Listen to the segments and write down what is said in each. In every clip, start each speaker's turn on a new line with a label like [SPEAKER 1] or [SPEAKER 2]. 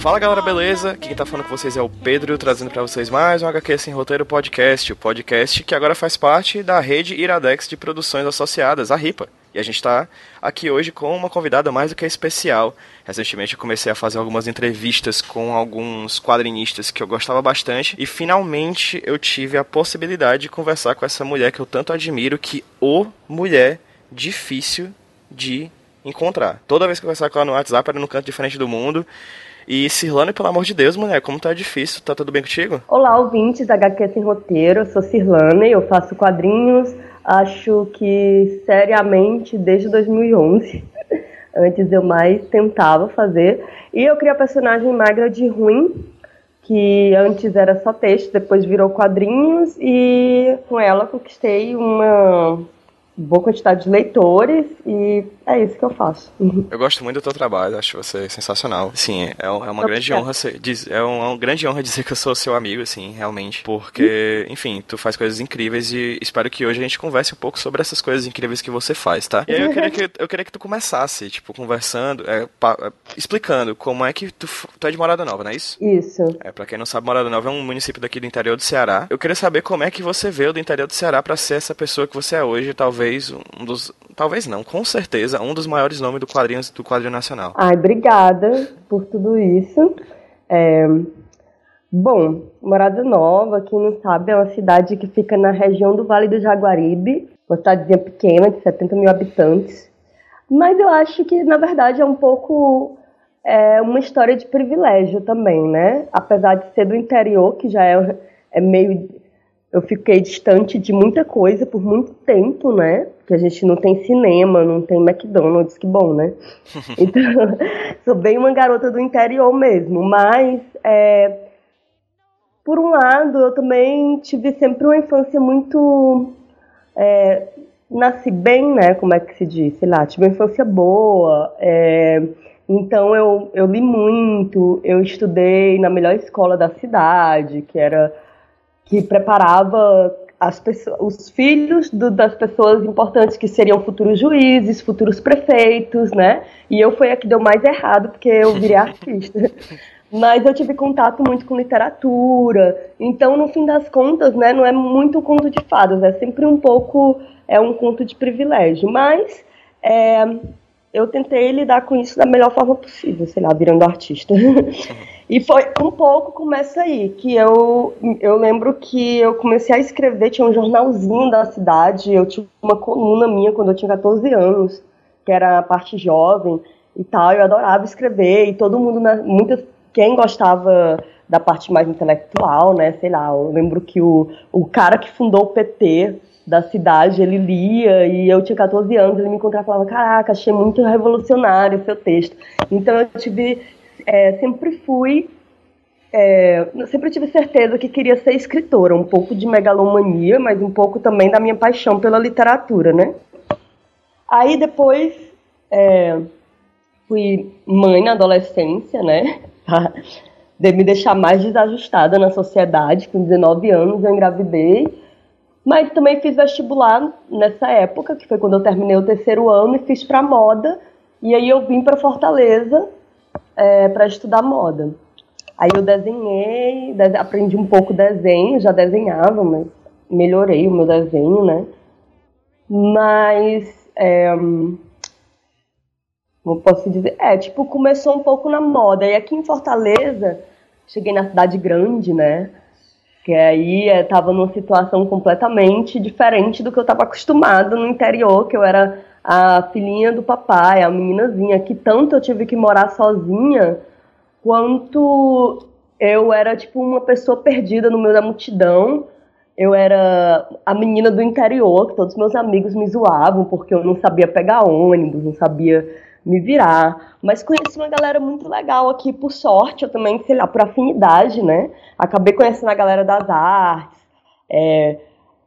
[SPEAKER 1] Fala galera, beleza? Quem tá falando com vocês é o Pedro, trazendo para vocês mais um HQ Sem Roteiro Podcast, o podcast que agora faz parte da rede Iradex de produções associadas, a RIPA. E a gente está aqui hoje com uma convidada mais do que especial. Recentemente eu comecei a fazer algumas entrevistas com alguns quadrinistas que eu gostava bastante e finalmente eu tive a possibilidade de conversar com essa mulher que eu tanto admiro, que o mulher difícil de encontrar. Toda vez que eu conversava com ela no WhatsApp era num canto diferente do mundo. E Cirlane, pelo amor de Deus, mulher, como tá difícil, tá tudo bem contigo?
[SPEAKER 2] Olá, ouvintes da HQ Sem Roteiro, eu sou Cirlane, eu faço quadrinhos, acho que seriamente desde 2011. Antes eu mais tentava fazer. E eu criei a personagem magra de ruim, que antes era só texto, depois virou quadrinhos, e com ela conquistei uma boa quantidade de leitores e é isso que eu faço.
[SPEAKER 1] Eu gosto muito do teu trabalho, acho você sensacional. Sim, é, é uma grande honra ser, é uma grande honra dizer que eu sou seu amigo, assim, realmente, porque, enfim, tu faz coisas incríveis e espero que hoje a gente converse um pouco sobre essas coisas incríveis que você faz, tá? E aí eu queria que eu queria que tu começasse, tipo, conversando, é, pa, é, explicando como é que tu, tu é de Morada Nova, não é isso?
[SPEAKER 2] Isso.
[SPEAKER 1] É, para quem não sabe, Morada Nova é um município daqui do interior do Ceará. Eu queria saber como é que você veio do interior do Ceará para ser essa pessoa que você é hoje, talvez um dos, talvez não, com certeza, um dos maiores nomes do quadrinho, do quadrinho nacional.
[SPEAKER 2] Ai, obrigada por tudo isso. É... Bom, Morada Nova, quem não sabe, é uma cidade que fica na região do Vale do Jaguaribe, uma cidadezinha pequena, de 70 mil habitantes. Mas eu acho que, na verdade, é um pouco é, uma história de privilégio também, né? Apesar de ser do interior, que já é, é meio eu fiquei distante de muita coisa por muito tempo, né? Porque a gente não tem cinema, não tem McDonald's, que bom, né? Então, sou bem uma garota do interior mesmo. Mas, é, por um lado, eu também tive sempre uma infância muito. É, nasci bem, né? Como é que se diz? Sei lá, tive uma infância boa. É, então, eu, eu li muito, eu estudei na melhor escola da cidade, que era que preparava as pessoas, os filhos do, das pessoas importantes que seriam futuros juízes, futuros prefeitos, né? E eu fui a que deu mais errado porque eu virei artista. Mas eu tive contato muito com literatura, então no fim das contas, né, não é muito conto de fadas, é sempre um pouco é um conto de privilégio. Mas é, eu tentei lidar com isso da melhor forma possível, sei lá, virando artista. e foi um pouco começa aí, que eu, eu lembro que eu comecei a escrever, tinha um jornalzinho da cidade, eu tinha uma coluna minha quando eu tinha 14 anos, que era a parte jovem e tal, eu adorava escrever, e todo mundo, muitas, quem gostava da parte mais intelectual, né, sei lá, eu lembro que o, o cara que fundou o PT da cidade, ele lia e eu tinha 14 anos, ele me encontrava e falava, caraca, achei muito revolucionário o seu texto. Então eu tive, é, sempre fui, é, sempre tive certeza que queria ser escritora, um pouco de megalomania, mas um pouco também da minha paixão pela literatura, né? Aí depois é, fui mãe na adolescência, né? De me deixar mais desajustada na sociedade, com 19 anos eu engravidei mas também fiz vestibular nessa época, que foi quando eu terminei o terceiro ano, e fiz para moda. E aí eu vim para Fortaleza é, para estudar moda. Aí eu desenhei, aprendi um pouco desenho, já desenhava, mas melhorei o meu desenho, né? Mas, é, como posso dizer? É, tipo, começou um pouco na moda. E aqui em Fortaleza, cheguei na cidade grande, né? Que aí estava é, numa situação completamente diferente do que eu estava acostumado no interior, que eu era a filhinha do papai, a meninazinha, que tanto eu tive que morar sozinha, quanto eu era tipo uma pessoa perdida no meio da multidão. Eu era a menina do interior, que todos meus amigos me zoavam porque eu não sabia pegar ônibus, não sabia me virar. Mas conheci uma galera muito legal aqui, por sorte, eu também, sei lá, por afinidade, né? Acabei conhecendo a galera das artes. É,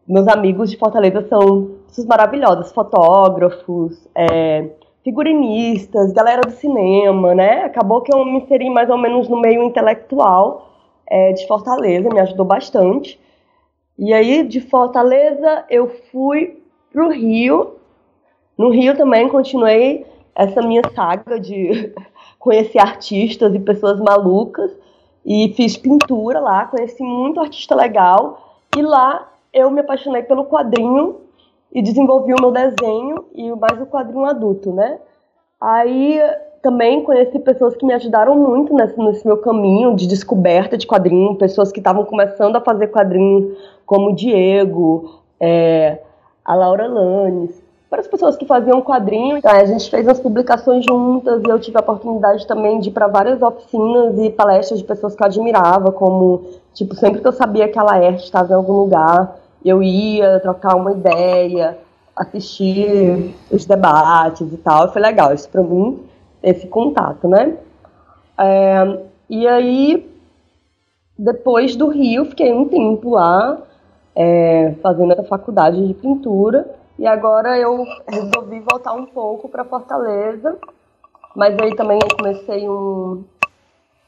[SPEAKER 2] meus amigos de Fortaleza são pessoas maravilhosas, fotógrafos, é, figurinistas, galera do cinema, né? Acabou que eu me inseri mais ou menos no meio intelectual é, de Fortaleza, me ajudou bastante. E aí, de Fortaleza, eu fui pro Rio. No Rio também continuei essa minha saga de conheci artistas e pessoas malucas e fiz pintura lá, conheci muito artista legal e lá eu me apaixonei pelo quadrinho e desenvolvi o meu desenho e mais o quadrinho adulto, né? Aí também conheci pessoas que me ajudaram muito nesse, nesse meu caminho de descoberta de quadrinho, pessoas que estavam começando a fazer quadrinhos, como o Diego, é, a Laura Lanes, para as pessoas que faziam quadrinho. Então, a gente fez as publicações juntas e eu tive a oportunidade também de ir para várias oficinas e palestras de pessoas que eu admirava, como, tipo, sempre que eu sabia que a Laerte estava em algum lugar, eu ia trocar uma ideia, assistir os debates e tal. Foi legal, isso para mim, esse contato, né? É, e aí, depois do Rio, fiquei um tempo lá, é, fazendo a faculdade de pintura. E agora eu resolvi voltar um pouco para Fortaleza, mas aí também eu comecei um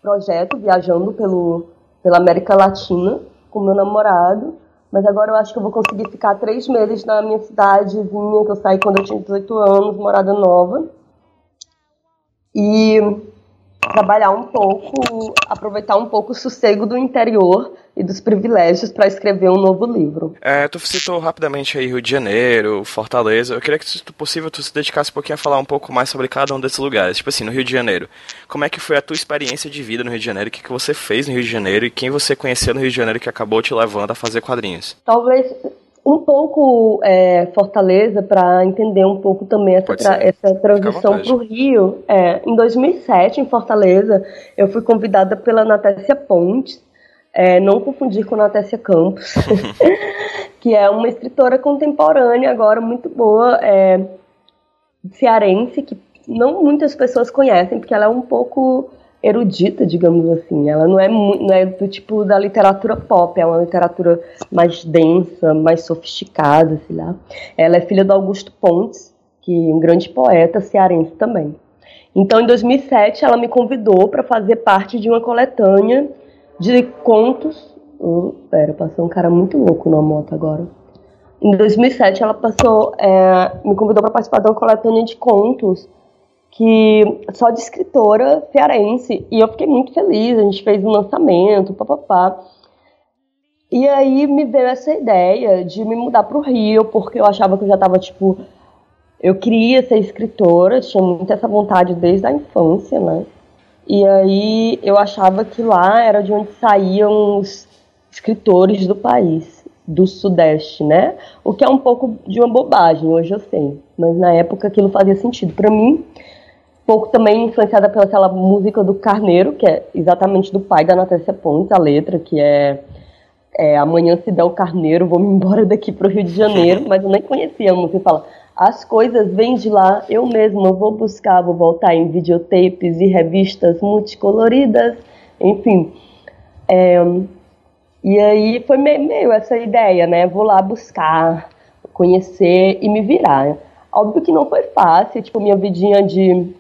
[SPEAKER 2] projeto viajando pelo, pela América Latina com meu namorado. Mas agora eu acho que eu vou conseguir ficar três meses na minha cidadezinha, que eu saí quando eu tinha 18 anos, morada nova. E trabalhar um pouco, aproveitar um pouco o sossego do interior e dos privilégios para escrever um novo livro.
[SPEAKER 1] É, tu citou rapidamente aí Rio de Janeiro, Fortaleza. Eu queria que, se possível, tu se dedicasse um pouquinho a falar um pouco mais sobre cada um desses lugares. Tipo assim, no Rio de Janeiro, como é que foi a tua experiência de vida no Rio de Janeiro? O que, que você fez no Rio de Janeiro e quem você conheceu no Rio de Janeiro que acabou te levando a fazer quadrinhos?
[SPEAKER 2] Talvez um pouco é, Fortaleza para entender um pouco também essa, tra essa transição para o Rio. É, em 2007, em Fortaleza, eu fui convidada pela Natécia Pontes, é, não confundir com Natécia Campos, que é uma escritora contemporânea agora muito boa, é, cearense, que não muitas pessoas conhecem, porque ela é um pouco erudita, digamos assim. Ela não é, não é do tipo da literatura pop, é uma literatura mais densa, mais sofisticada, sei lá. Ela é filha do Augusto Pontes, que é um grande poeta cearense também. Então, em 2007, ela me convidou para fazer parte de uma coletânea de contos. Pera, passou um cara muito louco na moto agora. Em 2007, ela passou, é, me convidou para participar de uma coletânea de contos que só de escritora cearense. E eu fiquei muito feliz, a gente fez um lançamento, papapá. E aí me veio essa ideia de me mudar para o Rio, porque eu achava que eu já estava, tipo, eu queria ser escritora, tinha muito essa vontade desde a infância, né? E aí eu achava que lá era de onde saíam os escritores do país, do Sudeste, né? O que é um pouco de uma bobagem, hoje eu sei. Mas na época aquilo fazia sentido para mim pouco também influenciada pela música do Carneiro, que é exatamente do pai da Natácia Pontes, a letra, que é, é Amanhã se der o Carneiro, vou me embora daqui pro Rio de Janeiro, mas eu nem conhecia a música. Fala, as coisas vêm de lá, eu mesma vou buscar, vou voltar em videotapes e revistas multicoloridas, enfim. É, e aí foi meio, meio essa ideia, né? Vou lá buscar, conhecer e me virar. Óbvio que não foi fácil, tipo, minha vidinha de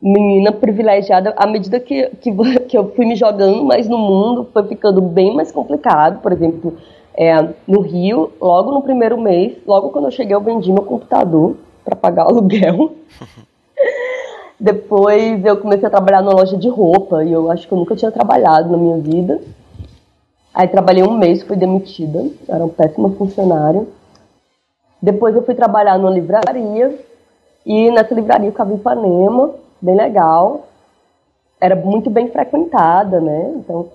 [SPEAKER 2] menina privilegiada à medida que, que, que, eu fui me jogando mais no mundo, foi ficando bem mais complicado. Por exemplo, é, no Rio, logo no primeiro mês, logo quando eu cheguei, eu vendi meu computador para pagar o aluguel. Depois eu comecei a trabalhar numa loja de roupa e eu acho que eu nunca tinha trabalhado na minha vida. Aí trabalhei um mês, fui demitida, era um péssimo funcionário. Depois eu fui trabalhar numa livraria e nessa livraria eu ficava em Ipanema bem legal. Era muito bem frequentada, né? Então,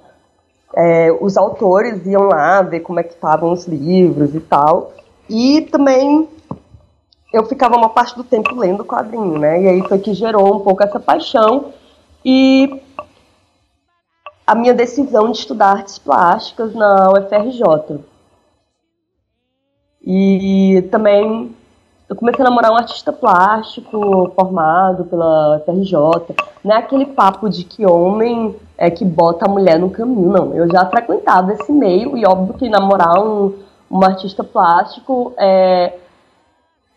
[SPEAKER 2] é, os autores iam lá ver como é que estavam os livros e tal. E também eu ficava uma parte do tempo lendo quadrinho, né? E aí foi que gerou um pouco essa paixão e a minha decisão de estudar artes plásticas na UFRJ. E também eu comecei a namorar um artista plástico formado pela FRJ. Não é aquele papo de que homem é que bota a mulher no caminho, não. Eu já frequentava esse meio e óbvio que namorar um, um artista plástico é,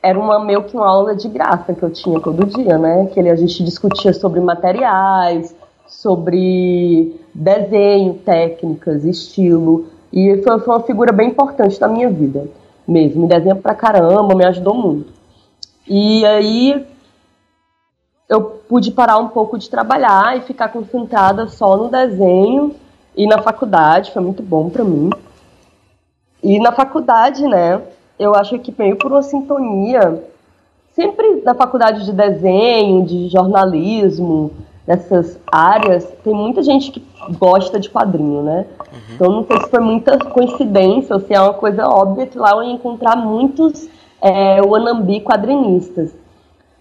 [SPEAKER 2] era uma meio que uma aula de graça que eu tinha todo dia, né? Que a gente discutia sobre materiais, sobre desenho, técnicas, estilo. E foi, foi uma figura bem importante na minha vida mesmo. Me desenha pra caramba, me ajudou muito. E aí eu pude parar um pouco de trabalhar e ficar concentrada só no desenho e na faculdade, foi muito bom para mim. E na faculdade, né, eu acho que meio por uma sintonia, sempre na faculdade de desenho, de jornalismo, nessas áreas, tem muita gente que gosta de quadrinho, né? Uhum. Então não sei se foi muita coincidência ou se é uma coisa óbvia que lá eu ia encontrar muitos é, wannabe quadrinistas.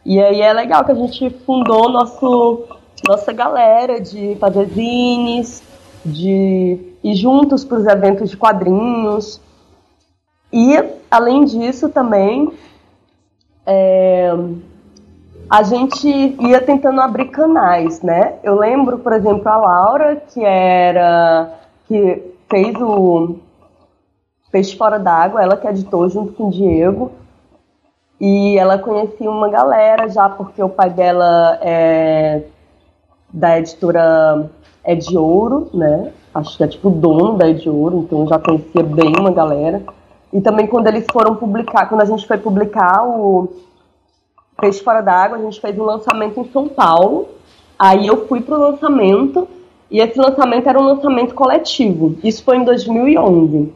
[SPEAKER 2] E aí é legal que a gente fundou nosso, nossa galera de fazer zines, de ir juntos para os eventos de quadrinhos. E, além disso, também, é, a gente ia tentando abrir canais, né? Eu lembro, por exemplo, a Laura, que era que fez o Peixe Fora d'Água, ela que editou junto com o Diego. E ela conhecia uma galera já, porque o pai dela é da editora É de Ouro, né? Acho que é tipo dono da É de Ouro, então já conhecia bem uma galera. E também quando eles foram publicar, quando a gente foi publicar o Peixe Fora d'Água, a gente fez um lançamento em São Paulo. Aí eu fui pro lançamento, e esse lançamento era um lançamento coletivo. Isso foi em 2011.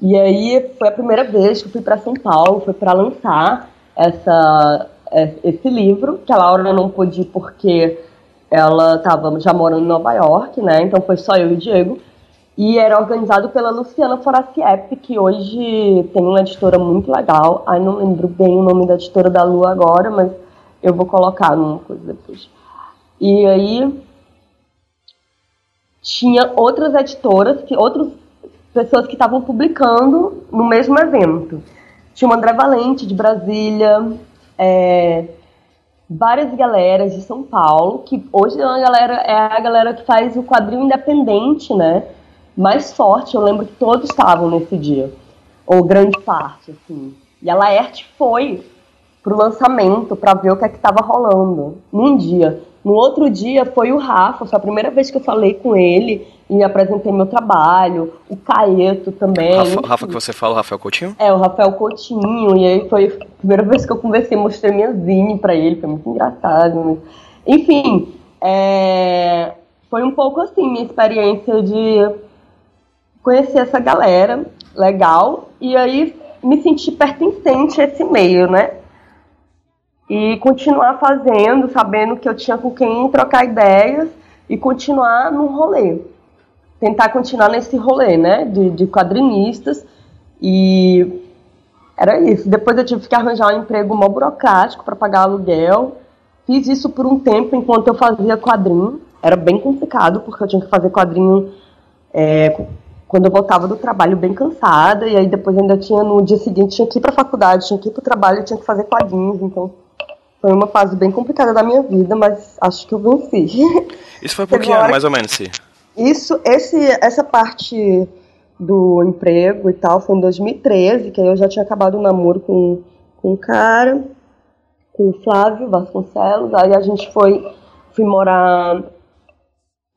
[SPEAKER 2] E aí foi a primeira vez que eu fui para São Paulo, foi para lançar essa, é, esse livro, que a Laura não pôde ir porque ela estava já morando em Nova York, né? Então foi só eu e o Diego. E era organizado pela Luciana Foraciep, que hoje tem uma editora muito legal. Ai, não lembro bem o nome da editora da Lua agora, mas eu vou colocar numa coisa depois. E aí tinha outras editoras, que outros pessoas que estavam publicando no mesmo evento. Tinha o André Valente, de Brasília, é, várias galeras de São Paulo, que hoje é, uma galera, é a galera que faz o quadrinho independente, né? Mais forte, eu lembro que todos estavam nesse dia, ou grande parte, assim. E a Laerte foi pro lançamento para ver o que é que estava rolando num dia. No outro dia foi o Rafa, foi a primeira vez que eu falei com ele e apresentei meu trabalho, o Caeto também.
[SPEAKER 1] Rafa, Rafa, que você fala, o Rafael Coutinho?
[SPEAKER 2] É, o Rafael Coutinho, e aí foi a primeira vez que eu conversei, mostrei minha zine pra ele, foi muito engraçado. Mas... Enfim, é... foi um pouco assim, minha experiência de conhecer essa galera legal, e aí me senti pertencente a esse meio, né? E continuar fazendo, sabendo que eu tinha com quem trocar ideias e continuar no rolê tentar continuar nesse rolê, né, de, de quadrinistas e era isso. Depois eu tive que arranjar um emprego mó burocrático para pagar aluguel. Fiz isso por um tempo enquanto eu fazia quadrinho. Era bem complicado porque eu tinha que fazer quadrinho é, quando eu voltava do trabalho bem cansada e aí depois ainda tinha no dia seguinte tinha que ir para a faculdade, tinha que ir para o trabalho, tinha que fazer quadrinhos, então foi uma fase bem complicada da minha vida, mas acho que eu venci.
[SPEAKER 1] Isso foi por que ano, mais ou menos, sim?
[SPEAKER 2] Isso, esse, essa parte do emprego e tal foi em 2013, que aí eu já tinha acabado o namoro com, com um cara, com o Flávio Vasconcelos, aí a gente foi, fui morar,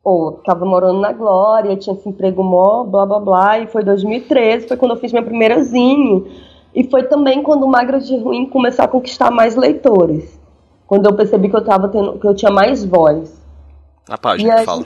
[SPEAKER 2] ou tava morando na Glória, tinha esse emprego mó, blá blá blá, e foi 2013, foi quando eu fiz minha primeira zine, e foi também quando o Magra de Ruim começou a conquistar mais leitores, quando eu percebi que eu, tava tendo, que eu tinha mais voz.
[SPEAKER 1] Na página que fala.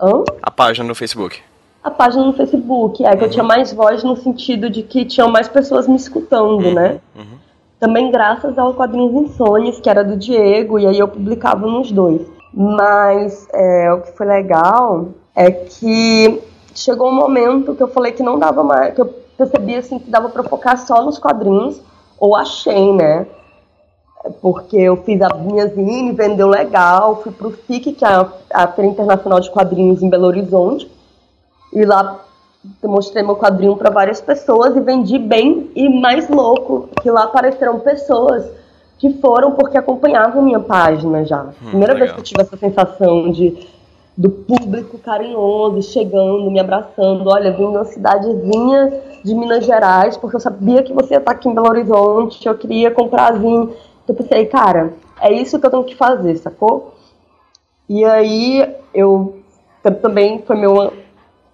[SPEAKER 2] Hã?
[SPEAKER 1] A página no Facebook.
[SPEAKER 2] A página no Facebook, é que uhum. eu tinha mais voz no sentido de que tinham mais pessoas me escutando, uhum. né? Uhum. Também graças ao Quadrinhos Insônias, que era do Diego, e aí eu publicava nos dois. Mas é, o que foi legal é que chegou um momento que eu falei que não dava mais, que eu percebi assim que dava para focar só nos quadrinhos, ou achei, né? porque eu fiz a minha zine, vendeu legal, fui para o FIC, que é a Feira Internacional de Quadrinhos em Belo Horizonte, e lá mostrei meu quadrinho para várias pessoas e vendi bem, e mais louco, que lá apareceram pessoas que foram porque acompanhavam minha página já. Hum, Primeira legal. vez que eu tive essa sensação de do público carinhoso, chegando, me abraçando. Olha, vim de uma cidadezinha de Minas Gerais, porque eu sabia que você ia estar aqui em Belo Horizonte, eu queria comprar vinho. Então eu pensei, cara, é isso que eu tenho que fazer, sacou? E aí eu também foi meu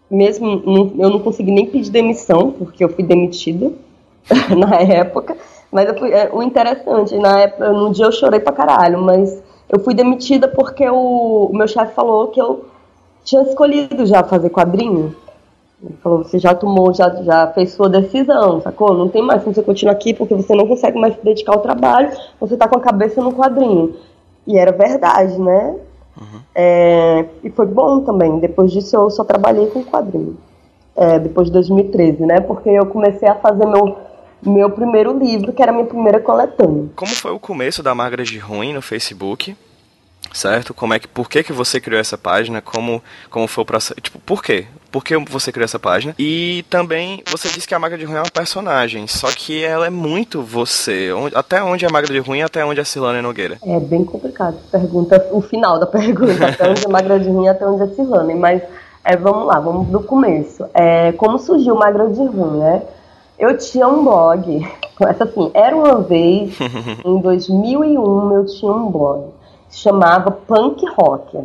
[SPEAKER 2] mesmo eu não consegui nem pedir demissão porque eu fui demitida na época mas fui, é, o interessante na época no dia eu chorei pra caralho mas Eu fui demitida porque o, o meu chefe falou que eu tinha escolhido já fazer quadrinho. Ele falou, você já tomou, já, já fez sua decisão, sacou? Não tem mais como você continuar aqui porque você não consegue mais se dedicar ao trabalho, você tá com a cabeça no quadrinho. E era verdade, né? Uhum. É, e foi bom também. Depois disso eu só trabalhei com quadrinho. É, depois de 2013, né? Porque eu comecei a fazer meu, meu primeiro livro, que era a minha primeira coletânea.
[SPEAKER 1] Como foi o começo da Margaret de Ruim no Facebook? certo? Como é que, por que, que você criou essa página? Como, como foi o processo? Tipo, por quê? Por que você criou essa página? E também você disse que a Magra de Ruim é uma personagem, só que ela é muito você. Até onde é a Magra de Ruim e até onde é a Silana Nogueira?
[SPEAKER 2] É bem complicado. Pergunta o final da pergunta, até onde é a Magra de Ruim e até onde é a Silana. Mas é, vamos lá, vamos do começo. É, como surgiu Magra de Ruim, né? Eu tinha um blog, essa assim, era uma vez, em 2001 eu tinha um blog chamava Punk Rock.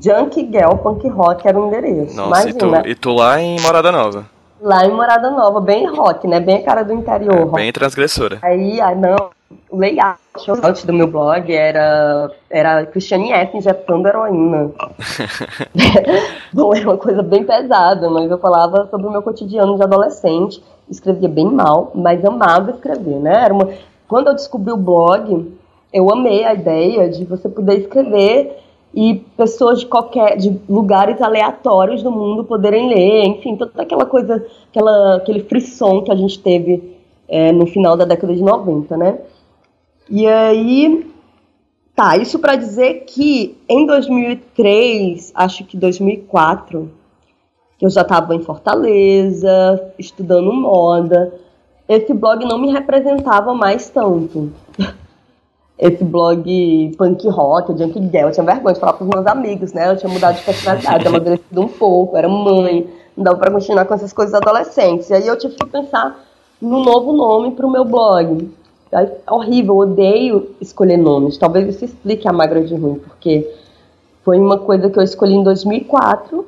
[SPEAKER 2] Junk Girl Punk Rock era o endereço.
[SPEAKER 1] Nossa, e tu, e tu, lá em Morada Nova?
[SPEAKER 2] Lá em Morada Nova, bem rock, né? Bem a cara do interior.
[SPEAKER 1] É, bem transgressora.
[SPEAKER 2] Aí, ah, não, o layout do meu blog era, era Christiane F. injetando heroína. Bom, era uma coisa bem pesada, mas eu falava sobre o meu cotidiano de adolescente. Escrevia bem mal, mas amava escrever, né? Era uma... Quando eu descobri o blog, eu amei a ideia de você poder escrever e pessoas de qualquer de lugares aleatórios do mundo poderem ler, enfim, toda aquela coisa, aquela, aquele frisson que a gente teve é, no final da década de 90, né? E aí, tá, isso para dizer que em 2003, acho que 2004, que eu já estava em Fortaleza, estudando moda, esse blog não me representava mais tanto esse blog punk rock, junk girl, eu tinha vergonha de falar pros meus amigos, né? Eu tinha mudado de personalidade, amadurecido um pouco, era mãe, não dava pra continuar com essas coisas adolescentes. E aí eu tive que pensar no novo nome pro meu blog. É horrível, eu odeio escolher nomes. Talvez isso explique a Magra de Ruim, porque foi uma coisa que eu escolhi em 2004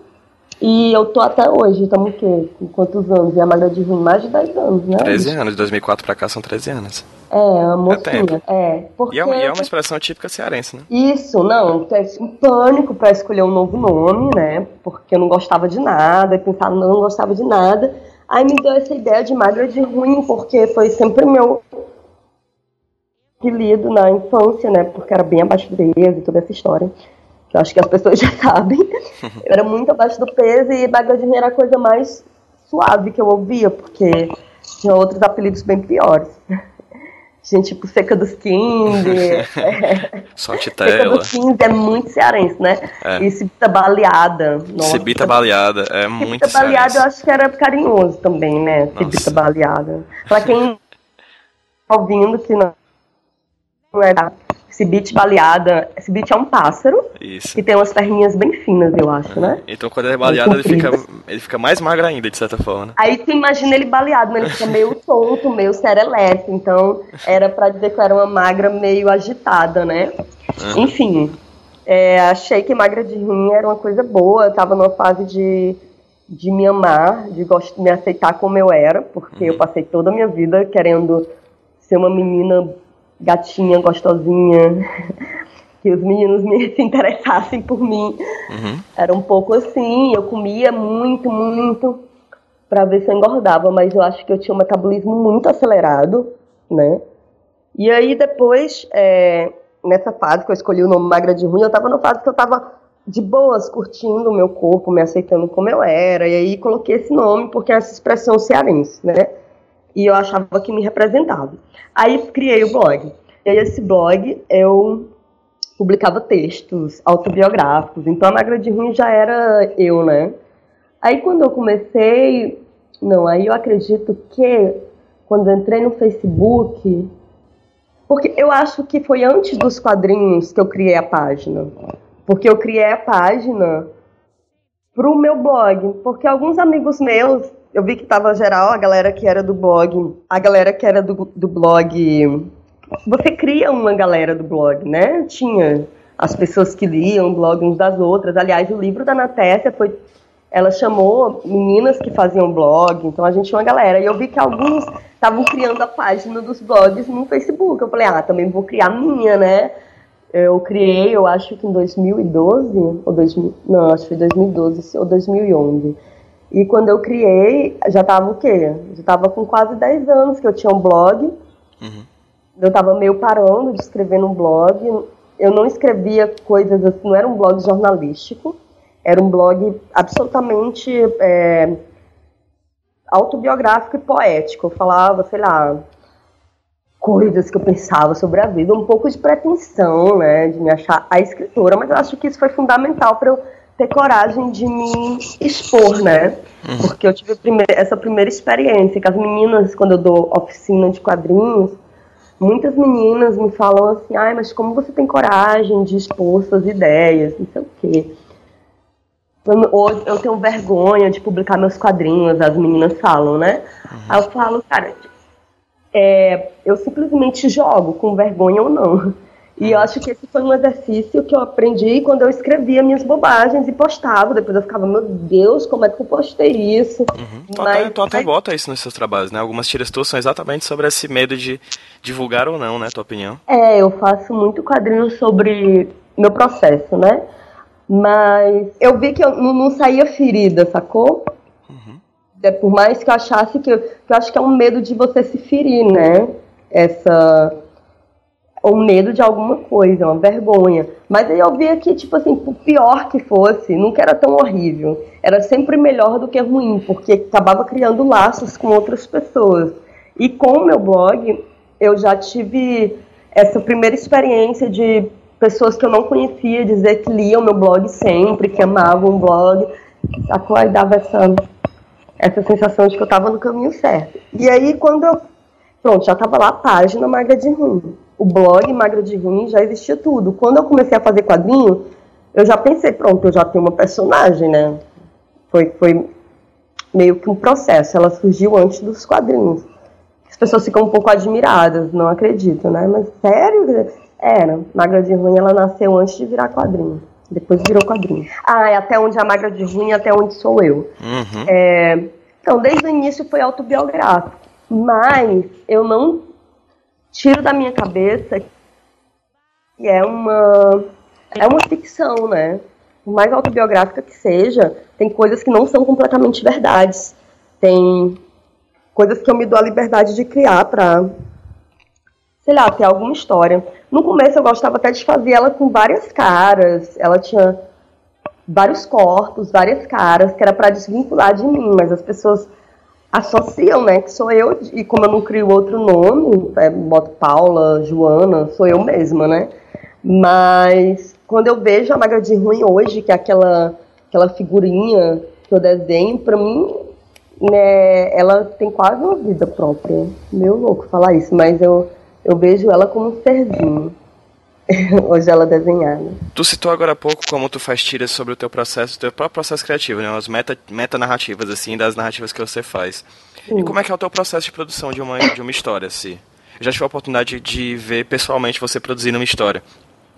[SPEAKER 2] e eu tô até hoje, estamos o quê? Com quantos anos? E a Magra de Ruim, mais de 10 anos, né?
[SPEAKER 1] 13 anos, de 2004 pra cá são 13 anos.
[SPEAKER 2] É, a mocinha. É, é,
[SPEAKER 1] porque... e, é uma, e é uma expressão típica cearense, né?
[SPEAKER 2] Isso, não, um pânico para escolher um novo nome, né? Porque eu não gostava de nada, pensava, não, não gostava de nada. Aí me deu essa ideia de Magra de Ruim, porque foi sempre meu apelido na infância, né? Porque era bem abaixo e toda essa história eu acho que as pessoas já sabem. Eu era muito abaixo do peso e Bagadinha era a coisa mais suave que eu ouvia, porque tinha outros apelidos bem piores. Gente, tipo Seca dos 15.
[SPEAKER 1] é, Sortitela.
[SPEAKER 2] Seca dos 15 é muito cearense, né? É. E Cibita Baleada.
[SPEAKER 1] Nossa. Cibita Baleada é muito
[SPEAKER 2] Cibita Baleada eu acho que era carinhoso também, né? Cibita Baleada. Pra quem tá ouvindo que não, não é da Cibite baleada. Cibite é um pássaro. Isso. Que tem umas perninhas bem finas, eu acho, né?
[SPEAKER 1] Então quando ele é baleado, ele fica, ele fica mais magro ainda, de certa forma. Né?
[SPEAKER 2] Aí tu imagina ele baleado, mas ele fica meio tonto, meio serelepe. Então era para dizer que eu era uma magra meio agitada, né? Uhum. Enfim. É, achei que magra de rim era uma coisa boa. Eu tava numa fase de, de me amar, de gost... me aceitar como eu era, porque uhum. eu passei toda a minha vida querendo ser uma menina gatinha, gostosinha, que os meninos me se interessassem por mim. Uhum. Era um pouco assim, eu comia muito, muito para ver se eu engordava, mas eu acho que eu tinha um metabolismo muito acelerado, né? E aí depois, é, nessa fase que eu escolhi o nome Magra de Ruim, eu tava na fase que eu tava de boas, curtindo o meu corpo, me aceitando como eu era, e aí coloquei esse nome porque é essa expressão cearense, né? E eu achava que me representava. Aí criei o blog. E aí esse blog eu publicava textos autobiográficos, então a Magra de Ruim já era eu, né? Aí quando eu comecei, não, aí eu acredito que quando entrei no Facebook, porque eu acho que foi antes dos quadrinhos que eu criei a página. Porque eu criei a página pro meu blog, porque alguns amigos meus eu vi que tava geral a galera que era do blog, a galera que era do, do blog. Você cria uma galera do blog, né? Tinha as pessoas que liam o blog uns das outras. Aliás, o livro da Natécia foi. Ela chamou meninas que faziam blog, então a gente tinha uma galera. E eu vi que alguns estavam criando a página dos blogs no Facebook. Eu falei, ah, também vou criar minha, né? Eu criei, eu acho que em 2012, ou 2000, não, acho que foi 2012 ou 2011. E quando eu criei, já tava o quê? Já tava com quase 10 anos que eu tinha um blog. Uhum. Eu tava meio parando de escrever no blog. Eu não escrevia coisas assim, não era um blog jornalístico. Era um blog absolutamente é, autobiográfico e poético. Eu falava, sei lá, coisas que eu pensava sobre a vida, um pouco de pretensão, né, de me achar a escritora, mas eu acho que isso foi fundamental para eu ter coragem de me expor, né? Uhum. Porque eu tive essa primeira experiência, que as meninas, quando eu dou oficina de quadrinhos, muitas meninas me falam assim, ai, mas como você tem coragem de expor suas ideias, não sei o quê. Ou eu tenho vergonha de publicar meus quadrinhos, as meninas falam, né? Uhum. Aí eu falo, cara, é, eu simplesmente jogo, com vergonha ou não. E eu acho que esse foi um exercício que eu aprendi quando eu escrevia minhas bobagens e postava. Depois eu ficava, meu Deus, como é que eu postei isso?
[SPEAKER 1] Uhum. Tu, Mas, até, tu até bota isso nos seus trabalhos, né? Algumas tiras tuas são exatamente sobre esse medo de divulgar ou não, né? Tua opinião.
[SPEAKER 2] É, eu faço muito quadrinho sobre meu processo, né? Mas eu vi que eu não, não saía ferida, sacou? É, por mais que eu achasse que, que eu acho que é um medo de você se ferir, né? Essa ou medo de alguma coisa, uma vergonha. Mas aí eu via que, tipo assim, por pior que fosse, nunca era tão horrível. Era sempre melhor do que ruim, porque acabava criando laços com outras pessoas. E com o meu blog, eu já tive essa primeira experiência de pessoas que eu não conhecia dizer que liam meu blog sempre, que amavam o blog. A qual dava essa essa sensação de que eu estava no caminho certo. E aí, quando eu. Pronto, já estava lá a página Magra de Ruim. O blog Magra de Ruim já existia tudo. Quando eu comecei a fazer quadrinho, eu já pensei, pronto, eu já tenho uma personagem, né? Foi, foi meio que um processo. Ela surgiu antes dos quadrinhos. As pessoas ficam um pouco admiradas, não acreditam, né? Mas sério? Era. Magra de Ruim, ela nasceu antes de virar quadrinho. Depois virou quadrinho. Ah, é até onde a magra de ruim, até onde sou eu. Uhum. É, então, desde o início foi autobiográfico. Mas eu não tiro da minha cabeça que é uma, é uma ficção, né? Por mais autobiográfica que seja, tem coisas que não são completamente verdades. Tem coisas que eu me dou a liberdade de criar para sei lá, ter alguma história. No começo eu gostava até de fazer ela com várias caras. Ela tinha vários corpos, várias caras, que era para desvincular de mim, mas as pessoas associam, né, que sou eu, e como eu não crio outro nome, é, boto Paula, Joana, sou eu mesma, né? Mas quando eu vejo a Magra de Ruim hoje, que é aquela, aquela figurinha que eu desenho, pra mim, né, ela tem quase uma vida própria. Meu louco falar isso, mas eu eu vejo ela como um serzinho. Hoje ela desenhada.
[SPEAKER 1] Tu citou agora há pouco como tu faz tiras sobre o teu processo, o teu próprio processo criativo, né? As meta, meta narrativas, assim, das narrativas que você faz. Sim. E como é que é o teu processo de produção de uma, de uma história, assim? Eu já tive a oportunidade de ver pessoalmente você produzindo uma história.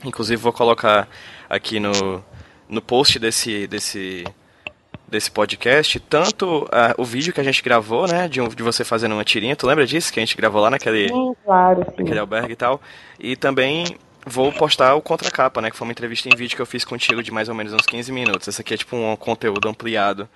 [SPEAKER 1] Inclusive vou colocar aqui no, no post desse, desse, desse podcast, tanto uh, o vídeo que a gente gravou, né, de, um, de você fazendo uma tirinha, tu lembra disso? Que a gente gravou lá naquele,
[SPEAKER 2] sim, claro, sim.
[SPEAKER 1] naquele albergue e tal. E também vou postar o contracapa, né, que foi uma entrevista em vídeo que eu fiz contigo de mais ou menos uns 15 minutos. Esse aqui é tipo um conteúdo ampliado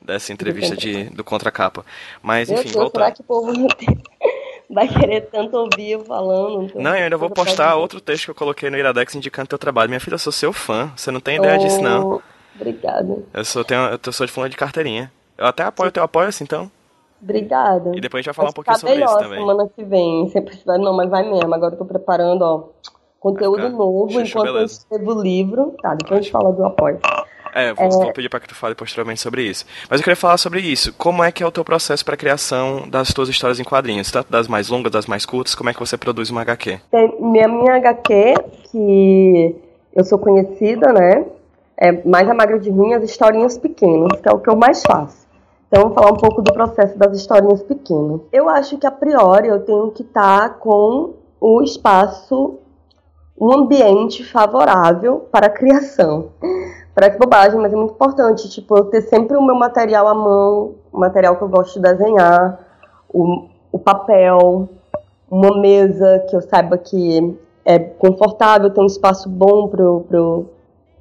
[SPEAKER 1] dessa entrevista de, do contracapa. Mas, enfim, voltando.
[SPEAKER 2] Será que o povo vai querer tanto ouvir eu falando?
[SPEAKER 1] Não, eu ainda vou postar outro texto que eu coloquei no Iradex indicando teu trabalho. Minha filha, eu sou seu fã, você não tem ideia oh. disso, não.
[SPEAKER 2] Obrigada.
[SPEAKER 1] Eu sou, tenho, eu sou de fulano de carteirinha. Eu até apoio o teu apoio assim, então.
[SPEAKER 2] Obrigada.
[SPEAKER 1] E depois a gente vai falar um pouquinho sobre isso também.
[SPEAKER 2] semana que vem. Sempre vai, não, mas vai mesmo. Agora eu tô preparando, ó, conteúdo novo Xuxa, enquanto beleza. eu escrevo o livro. Tá, depois a gente fala do apoio.
[SPEAKER 1] É, vou, é... vou pedir para que tu fale posteriormente sobre isso. Mas eu queria falar sobre isso. Como é que é o teu processo para a criação das tuas histórias em quadrinhos? Tanto das mais longas, das mais curtas, como é que você produz uma HQ?
[SPEAKER 2] Tem minha, minha HQ, que eu sou conhecida, né? é, mais a magra de ruim as historinhas pequenas, que é o que eu mais faço. Então, vamos falar um pouco do processo das historinhas pequenas. Eu acho que, a priori, eu tenho que estar com o espaço, um ambiente favorável para a criação. Parece bobagem, mas é muito importante. Tipo, eu ter sempre o meu material à mão, o material que eu gosto de desenhar, o, o papel, uma mesa que eu saiba que é confortável, tem um espaço bom pro, pro,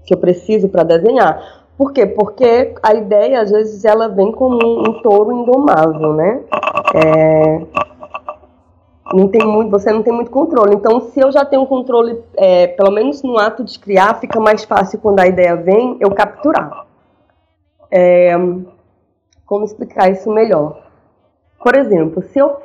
[SPEAKER 2] que eu preciso para desenhar. Por quê? Porque a ideia, às vezes, ela vem como um, um touro indomável, né? É, não tem muito, você não tem muito controle. Então, se eu já tenho controle, é, pelo menos no ato de criar, fica mais fácil quando a ideia vem, eu capturar. É, como explicar isso melhor? Por exemplo, se eu,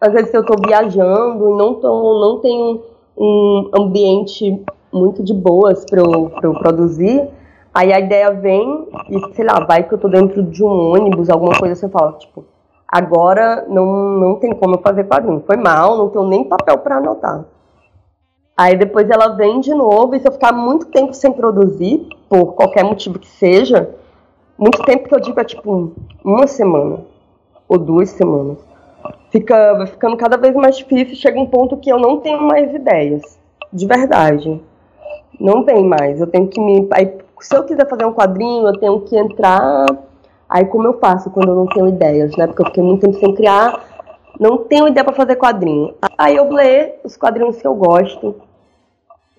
[SPEAKER 2] às vezes eu estou viajando e não, tô, não tenho um ambiente muito de boas para eu, eu produzir, aí a ideia vem e, sei lá, vai que eu estou dentro de um ônibus, alguma coisa eu falo, tipo, agora não, não tem como eu fazer quadrinho. Foi mal, não tenho nem papel para anotar. Aí depois ela vem de novo, e se eu ficar muito tempo sem produzir, por qualquer motivo que seja, muito tempo que eu digo é tipo uma semana ou duas semanas. Fica vai ficando cada vez mais difícil, chega um ponto que eu não tenho mais ideias, de verdade. Não tem mais. Eu tenho que me. Aí, se eu quiser fazer um quadrinho, eu tenho que entrar. Aí como eu faço quando eu não tenho ideias, né? Porque eu fiquei muito tempo sem criar, não tenho ideia para fazer quadrinho. Aí eu leio os quadrinhos que eu gosto,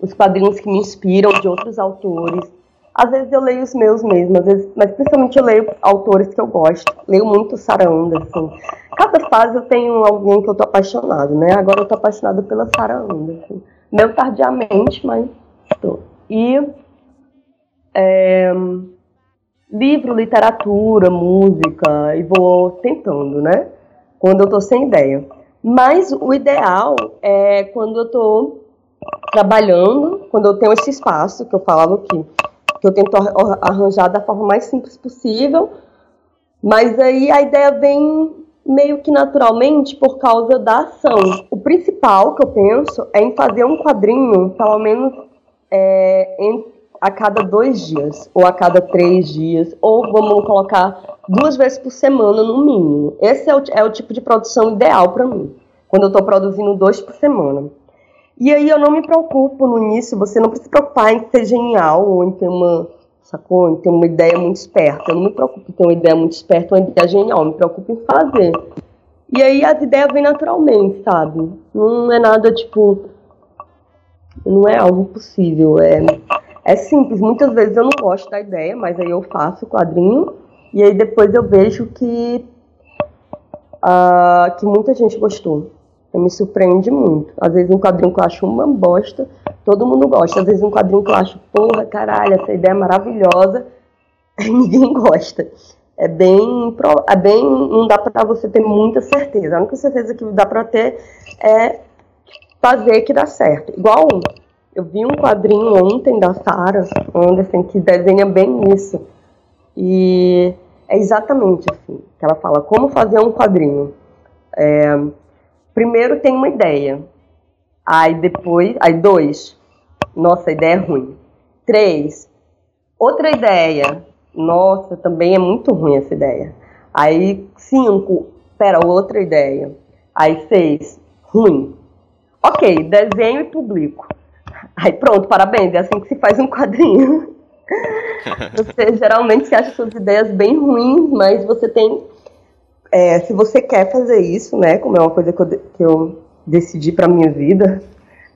[SPEAKER 2] os quadrinhos que me inspiram de outros autores. Às vezes eu leio os meus mesmo, às vezes, mas principalmente eu leio autores que eu gosto. Leio muito Sarah Anderson. Cada fase eu tenho alguém que eu tô apaixonado, né? Agora eu tô apaixonada pela Sarah Anderson. Meio tardiamente, mas estou. E é, livro, literatura, música, e vou tentando, né? Quando eu tô sem ideia. Mas o ideal é quando eu tô trabalhando, quando eu tenho esse espaço que eu falava aqui que eu tento arranjar da forma mais simples possível, mas aí a ideia vem meio que naturalmente por causa da ação. O principal que eu penso é em fazer um quadrinho, pelo menos é, em, a cada dois dias, ou a cada três dias, ou vamos colocar duas vezes por semana no mínimo. Esse é o, é o tipo de produção ideal para mim, quando eu estou produzindo dois por semana. E aí eu não me preocupo no início, você não precisa se preocupar em ser genial ou em ter uma, sacou? Em ter uma ideia muito esperta. Eu não me preocupo em ter uma ideia muito esperta ou uma ideia genial, eu me preocupo em fazer. E aí as ideias vêm naturalmente, sabe? Não é nada tipo. Não é algo possível. É, é simples. Muitas vezes eu não gosto da ideia, mas aí eu faço o quadrinho e aí depois eu vejo que, uh, que muita gente gostou me surpreende muito. Às vezes um quadrinho que eu acho uma bosta, todo mundo gosta. Às vezes um quadrinho que eu acho, porra, caralho, essa ideia é maravilhosa, ninguém gosta. É bem, é bem, não dá para você ter muita certeza. A única certeza que dá para ter é fazer que dá certo. Igual eu vi um quadrinho ontem da Sarah Anderson que desenha bem isso. E é exatamente assim, que ela fala como fazer um quadrinho. É, primeiro tem uma ideia. Aí depois, aí dois, nossa, a ideia é ruim. Três, outra ideia. Nossa, também é muito ruim essa ideia. Aí cinco, pera, outra ideia. Aí seis, ruim. Ok, desenho e publico. Aí pronto, parabéns, é assim que se faz um quadrinho. você geralmente acha suas ideias bem ruins, mas você tem é, se você quer fazer isso, né, como é uma coisa que eu, que eu decidi para minha vida,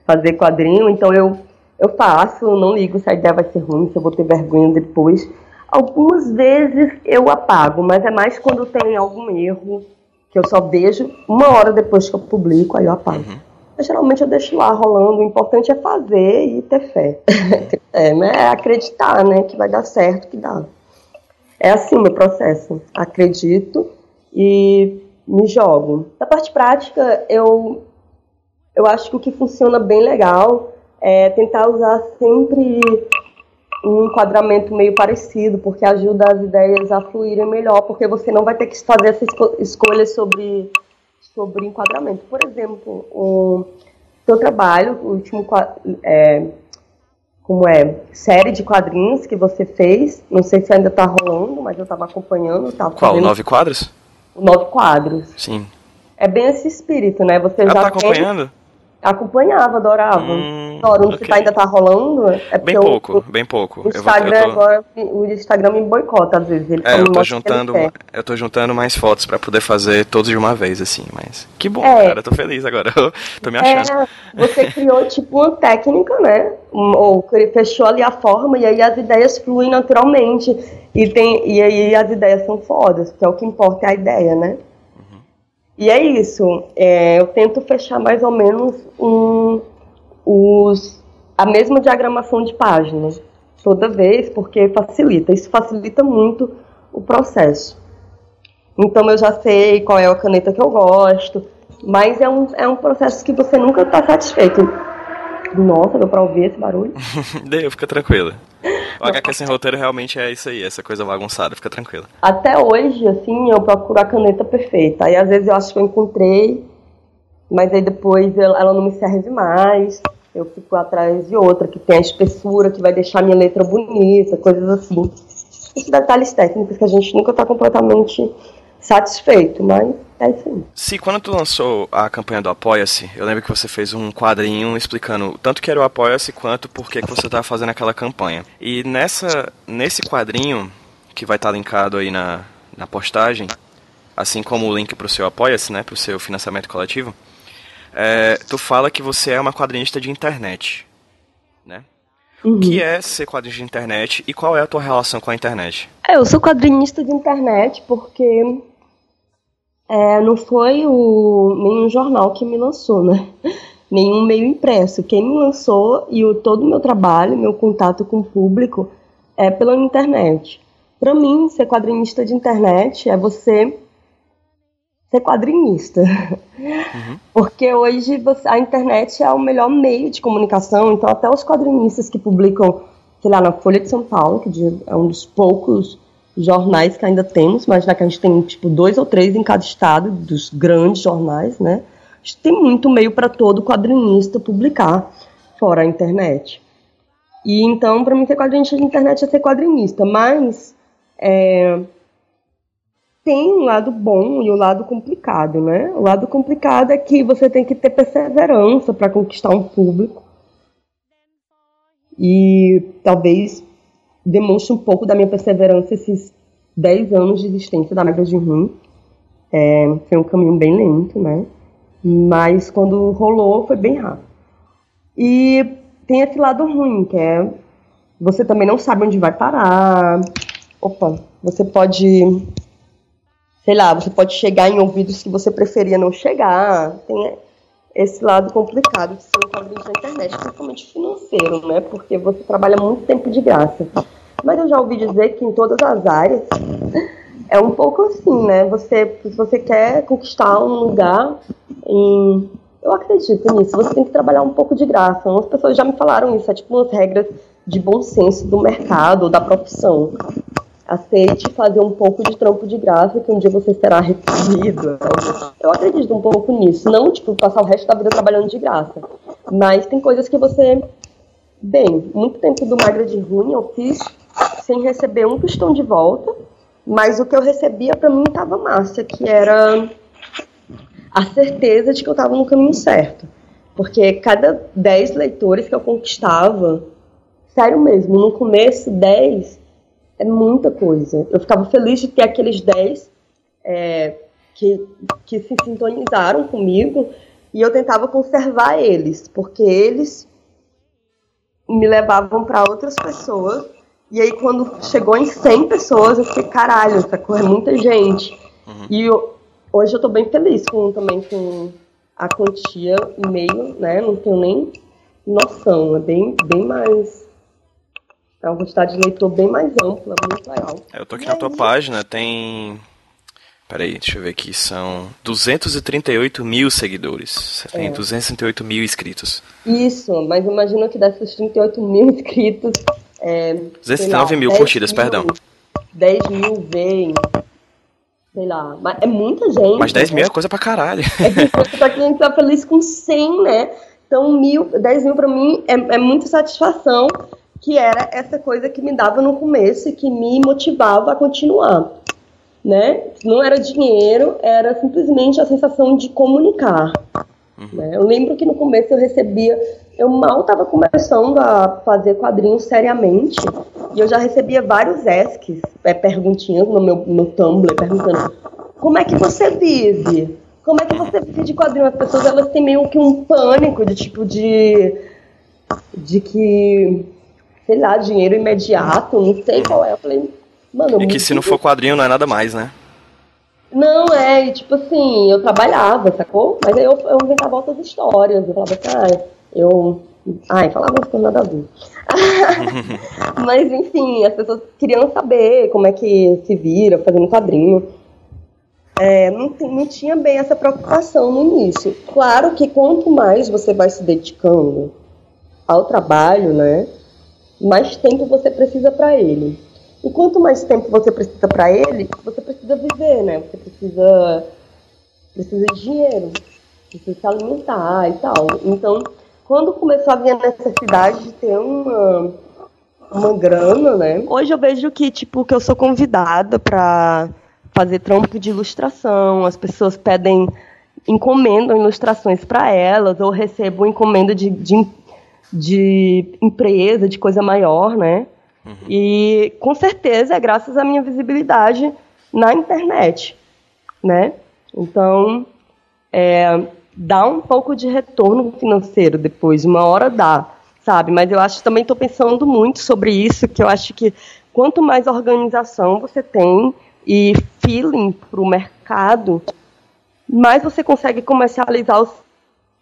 [SPEAKER 2] fazer quadrinho, então eu, eu faço, não ligo se a ideia vai ser ruim, se eu vou ter vergonha depois. Algumas vezes eu apago, mas é mais quando tem algum erro que eu só vejo uma hora depois que eu publico, aí eu apago. Uhum. Mas, geralmente eu deixo lá rolando, o importante é fazer e ter fé. é, né, é acreditar, né, que vai dar certo, que dá. É assim o meu processo. Acredito, e me jogo. Na parte prática, eu, eu acho que o que funciona bem legal é tentar usar sempre um enquadramento meio parecido, porque ajuda as ideias a fluírem melhor, porque você não vai ter que fazer essa escolha sobre, sobre enquadramento. Por exemplo, o seu trabalho, o último é, como é série de quadrinhos que você fez, não sei se ainda está rolando, mas eu estava acompanhando. Tava
[SPEAKER 1] Qual, fazendo... nove quadros?
[SPEAKER 2] nove quadros.
[SPEAKER 1] Sim.
[SPEAKER 2] É bem esse espírito, né? Você já
[SPEAKER 1] tá acompanhando?
[SPEAKER 2] Tem... Acompanhava, adorava. Hum... Adoro. Okay. Você ainda tá rolando?
[SPEAKER 1] É bem pouco, o, bem pouco.
[SPEAKER 2] O Instagram eu vou, eu tô... agora, o Instagram me boicota às vezes. Ele
[SPEAKER 1] é, eu tô juntando, eu tô juntando mais fotos pra poder fazer todos de uma vez, assim, mas que bom, é. cara, tô feliz agora, tô me achando.
[SPEAKER 2] É, você criou tipo uma técnica, né? Ou fechou ali a forma e aí as ideias fluem naturalmente. E, tem, e aí as ideias são fodas, que é o que importa é a ideia, né? E é isso. É, eu tento fechar mais ou menos um, os, a mesma diagramação de páginas toda vez, porque facilita. Isso facilita muito o processo. Então eu já sei qual é a caneta que eu gosto, mas é um, é um processo que você nunca está satisfeito. Nossa, deu pra ouvir esse barulho?
[SPEAKER 1] Deu, fica tranquila. O HQ sem roteiro realmente é isso aí, essa coisa bagunçada, fica tranquila.
[SPEAKER 2] Até hoje, assim, eu procuro a caneta perfeita. Aí às vezes eu acho que eu encontrei, mas aí depois ela não me serve mais. Eu fico atrás de outra que tem a espessura, que vai deixar minha letra bonita, coisas assim. Esses detalhes técnicos que a gente nunca está completamente satisfeito, mas é isso aí.
[SPEAKER 1] Se quando tu lançou a campanha do Apoia-se, eu lembro que você fez um quadrinho explicando tanto que era o Apoia-se quanto por que você estava fazendo aquela campanha. E nessa, nesse quadrinho, que vai estar tá linkado aí na, na postagem, assim como o link para o seu Apoia-se, né, para o seu financiamento coletivo, é, tu fala que você é uma quadrinista de internet, né? Uhum. O que é ser quadrinista de internet e qual é a tua relação com a internet?
[SPEAKER 2] É, eu sou quadrinista de internet porque é, não foi o, nenhum jornal que me lançou, né? Nenhum meio impresso. Quem me lançou e o, todo o meu trabalho, meu contato com o público é pela internet. Para mim, ser quadrinista de internet é você ser quadrinista. Uhum. Porque hoje você, a internet é o melhor meio de comunicação, então até os quadrinistas que publicam, sei lá, na Folha de São Paulo, que é um dos poucos jornais que ainda temos, mas que a gente tem tipo dois ou três em cada estado dos grandes jornais, né? A gente tem muito meio para todo quadrinista publicar fora a internet. E então, para mim, ser quadrinista de internet é ser quadrinista, mas é, tem um lado bom e o um lado complicado, né? O lado complicado é que você tem que ter perseverança para conquistar um público. E talvez demonstra um pouco da minha perseverança esses 10 anos de existência da Magra de Rum. É, foi um caminho bem lento, né? Mas quando rolou, foi bem rápido. E tem esse lado ruim, que é você também não sabe onde vai parar. Opa, você pode, sei lá, você pode chegar em ouvidos que você preferia não chegar. Tem esse lado complicado de ser um quadrinho na internet, principalmente financeiro, né? Porque você trabalha muito tempo de graça. Mas eu já ouvi dizer que em todas as áreas é um pouco assim, né? Você, se você quer conquistar um lugar em... Eu acredito nisso, você tem que trabalhar um pouco de graça. As pessoas já me falaram isso, é tipo umas regras de bom senso do mercado, da profissão aceite fazer um pouco de trampo de graça que um dia você será recebido. Eu acredito um pouco nisso. Não, tipo, passar o resto da vida trabalhando de graça. Mas tem coisas que você. Bem, muito tempo do Magra de Ruim eu fiz sem receber um tostão de volta, mas o que eu recebia para mim estava massa, que era a certeza de que eu estava no caminho certo. Porque cada 10 leitores que eu conquistava, sério mesmo, no começo 10 é muita coisa. Eu ficava feliz de ter aqueles 10 é, que, que se sintonizaram comigo e eu tentava conservar eles, porque eles me levavam para outras pessoas. E aí, quando chegou em 100 pessoas, eu fiquei, caralho, essa coisa é muita gente. Uhum. E eu, hoje eu tô bem feliz com, também com a quantia e meio, né? Não tenho nem noção, é bem, bem mais é uma quantidade de leitor bem mais ampla, muito legal.
[SPEAKER 1] É, eu tô aqui e na aí... tua página, tem. Peraí, deixa eu ver aqui. São 238 mil seguidores. Você tem é. 238 mil inscritos.
[SPEAKER 2] Isso, mas imagina que desses 38 mil inscritos. É,
[SPEAKER 1] 209 lá, mil curtidas, mil, perdão.
[SPEAKER 2] 10 mil veem. Sei lá, mas é muita gente.
[SPEAKER 1] Mas 10 né? mil é coisa pra caralho.
[SPEAKER 2] É pra quem tá feliz com 100, né? Então, mil, 10 mil pra mim é, é muita satisfação que era essa coisa que me dava no começo e que me motivava a continuar. Né? Não era dinheiro, era simplesmente a sensação de comunicar. Uhum. Né? Eu lembro que no começo eu recebia, eu mal estava começando a fazer quadrinhos seriamente, e eu já recebia vários esques, é, perguntinhas no meu no Tumblr, perguntando como é que você vive? Como é que você vive de quadrinhos? As pessoas elas têm meio que um pânico de tipo de. de que. Sei lá, dinheiro imediato, não sei qual é. Eu falei,
[SPEAKER 1] mano. E que se não for quadrinho não é nada mais, né?
[SPEAKER 2] Não, é, tipo assim, eu trabalhava, sacou? Mas aí eu, eu inventava outras histórias. Eu falava assim, ah, eu. Ai, falava coisas nada a ver. Mas, enfim, as pessoas queriam saber como é que se vira fazendo quadrinho. É, não, não tinha bem essa preocupação no início. Claro que quanto mais você vai se dedicando ao trabalho, né, mais tempo você precisa para ele. E quanto mais tempo você precisa para ele, você precisa viver, né? Você precisa, precisa de dinheiro, precisa se alimentar e tal. Então, quando começou a vir a necessidade de ter uma, uma grana, né? Hoje eu vejo que, tipo, que eu sou convidada para fazer trampo de ilustração, as pessoas pedem, encomendam ilustrações para elas, ou recebo encomenda de, de, de empresa, de coisa maior, né? Uhum. E com certeza é graças à minha visibilidade na internet, né? Então, é, dá um pouco de retorno financeiro depois, uma hora dá, sabe? Mas eu acho também estou pensando muito sobre isso, que eu acho que quanto mais organização você tem e feeling para o mercado, mais você consegue comercializar o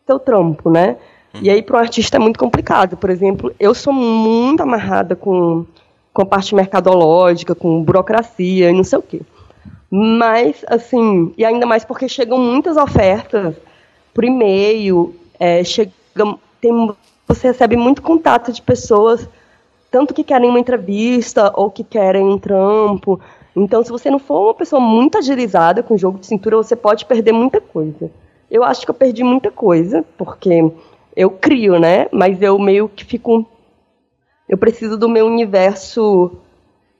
[SPEAKER 2] seu trampo, né? E aí, para o artista é muito complicado. Por exemplo, eu sou muito amarrada com, com a parte mercadológica, com burocracia e não sei o quê. Mas, assim, e ainda mais porque chegam muitas ofertas por e-mail, é, chega, tem, você recebe muito contato de pessoas, tanto que querem uma entrevista ou que querem um trampo. Então, se você não for uma pessoa muito agilizada com jogo de cintura, você pode perder muita coisa. Eu acho que eu perdi muita coisa, porque eu crio, né? Mas eu meio que fico. Eu preciso do meu universo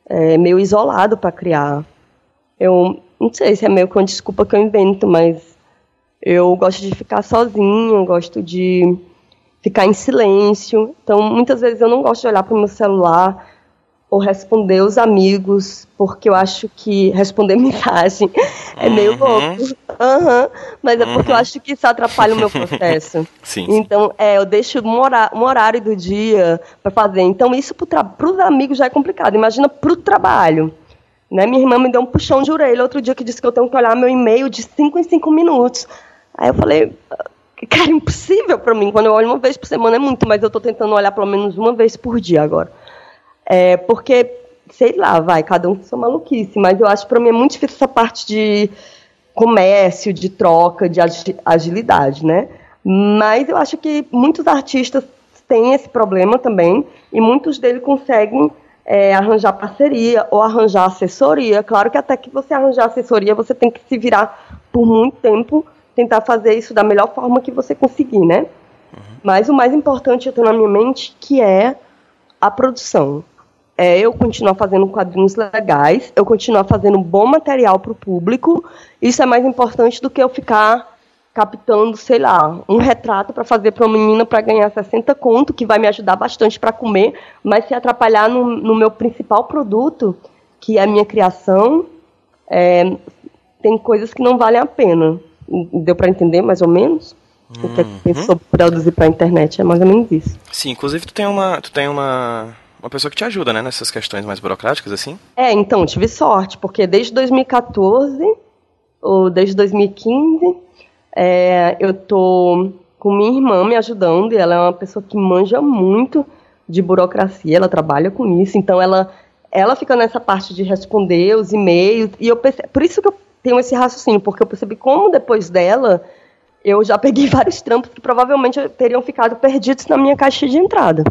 [SPEAKER 2] é, meio isolado para criar. Eu não sei se é meio que uma desculpa que eu invento, mas eu gosto de ficar sozinho, gosto de ficar em silêncio. Então, muitas vezes eu não gosto de olhar para o meu celular ou responder os amigos, porque eu acho que responder mensagem é meio uhum. louco. Uhum, mas é porque eu uhum. acho que isso atrapalha o meu processo.
[SPEAKER 1] sim,
[SPEAKER 2] Então, é, eu deixo um horário, um horário do dia para fazer. Então, isso para os amigos já é complicado. Imagina para o trabalho. Né? Minha irmã me deu um puxão de orelha outro dia que disse que eu tenho que olhar meu e-mail de 5 em 5 minutos. Aí eu falei, cara, impossível para mim. Quando eu olho uma vez por semana é muito, mas eu estou tentando olhar pelo menos uma vez por dia agora. É, porque, sei lá, vai, cada um com sua maluquice, mas eu acho que para mim é muito difícil essa parte de comércio, de troca, de agilidade, né? Mas eu acho que muitos artistas têm esse problema também, e muitos deles conseguem é, arranjar parceria ou arranjar assessoria. Claro que até que você arranjar assessoria, você tem que se virar por muito tempo, tentar fazer isso da melhor forma que você conseguir, né? Uhum. Mas o mais importante eu tenho na minha mente que é a produção é eu continuar fazendo quadrinhos legais, eu continuar fazendo bom material para o público. Isso é mais importante do que eu ficar captando, sei lá, um retrato para fazer para uma menina para ganhar 60 conto, que vai me ajudar bastante para comer, mas se atrapalhar no, no, meu principal produto, que é a minha criação, é, tem coisas que não valem a pena. Deu para entender mais ou menos? Uhum. O que é que pensou produzir para a internet é mais ou menos isso.
[SPEAKER 1] Sim, inclusive tu tem uma, tu tem uma uma pessoa que te ajuda, né, nessas questões mais burocráticas, assim?
[SPEAKER 2] É, então, tive sorte, porque desde 2014, ou desde 2015, é, eu tô com minha irmã me ajudando, e ela é uma pessoa que manja muito de burocracia, ela trabalha com isso, então ela, ela fica nessa parte de responder os e-mails, e eu perce... por isso que eu tenho esse raciocínio, porque eu percebi como depois dela eu já peguei vários trampos que provavelmente teriam ficado perdidos na minha caixa de entrada.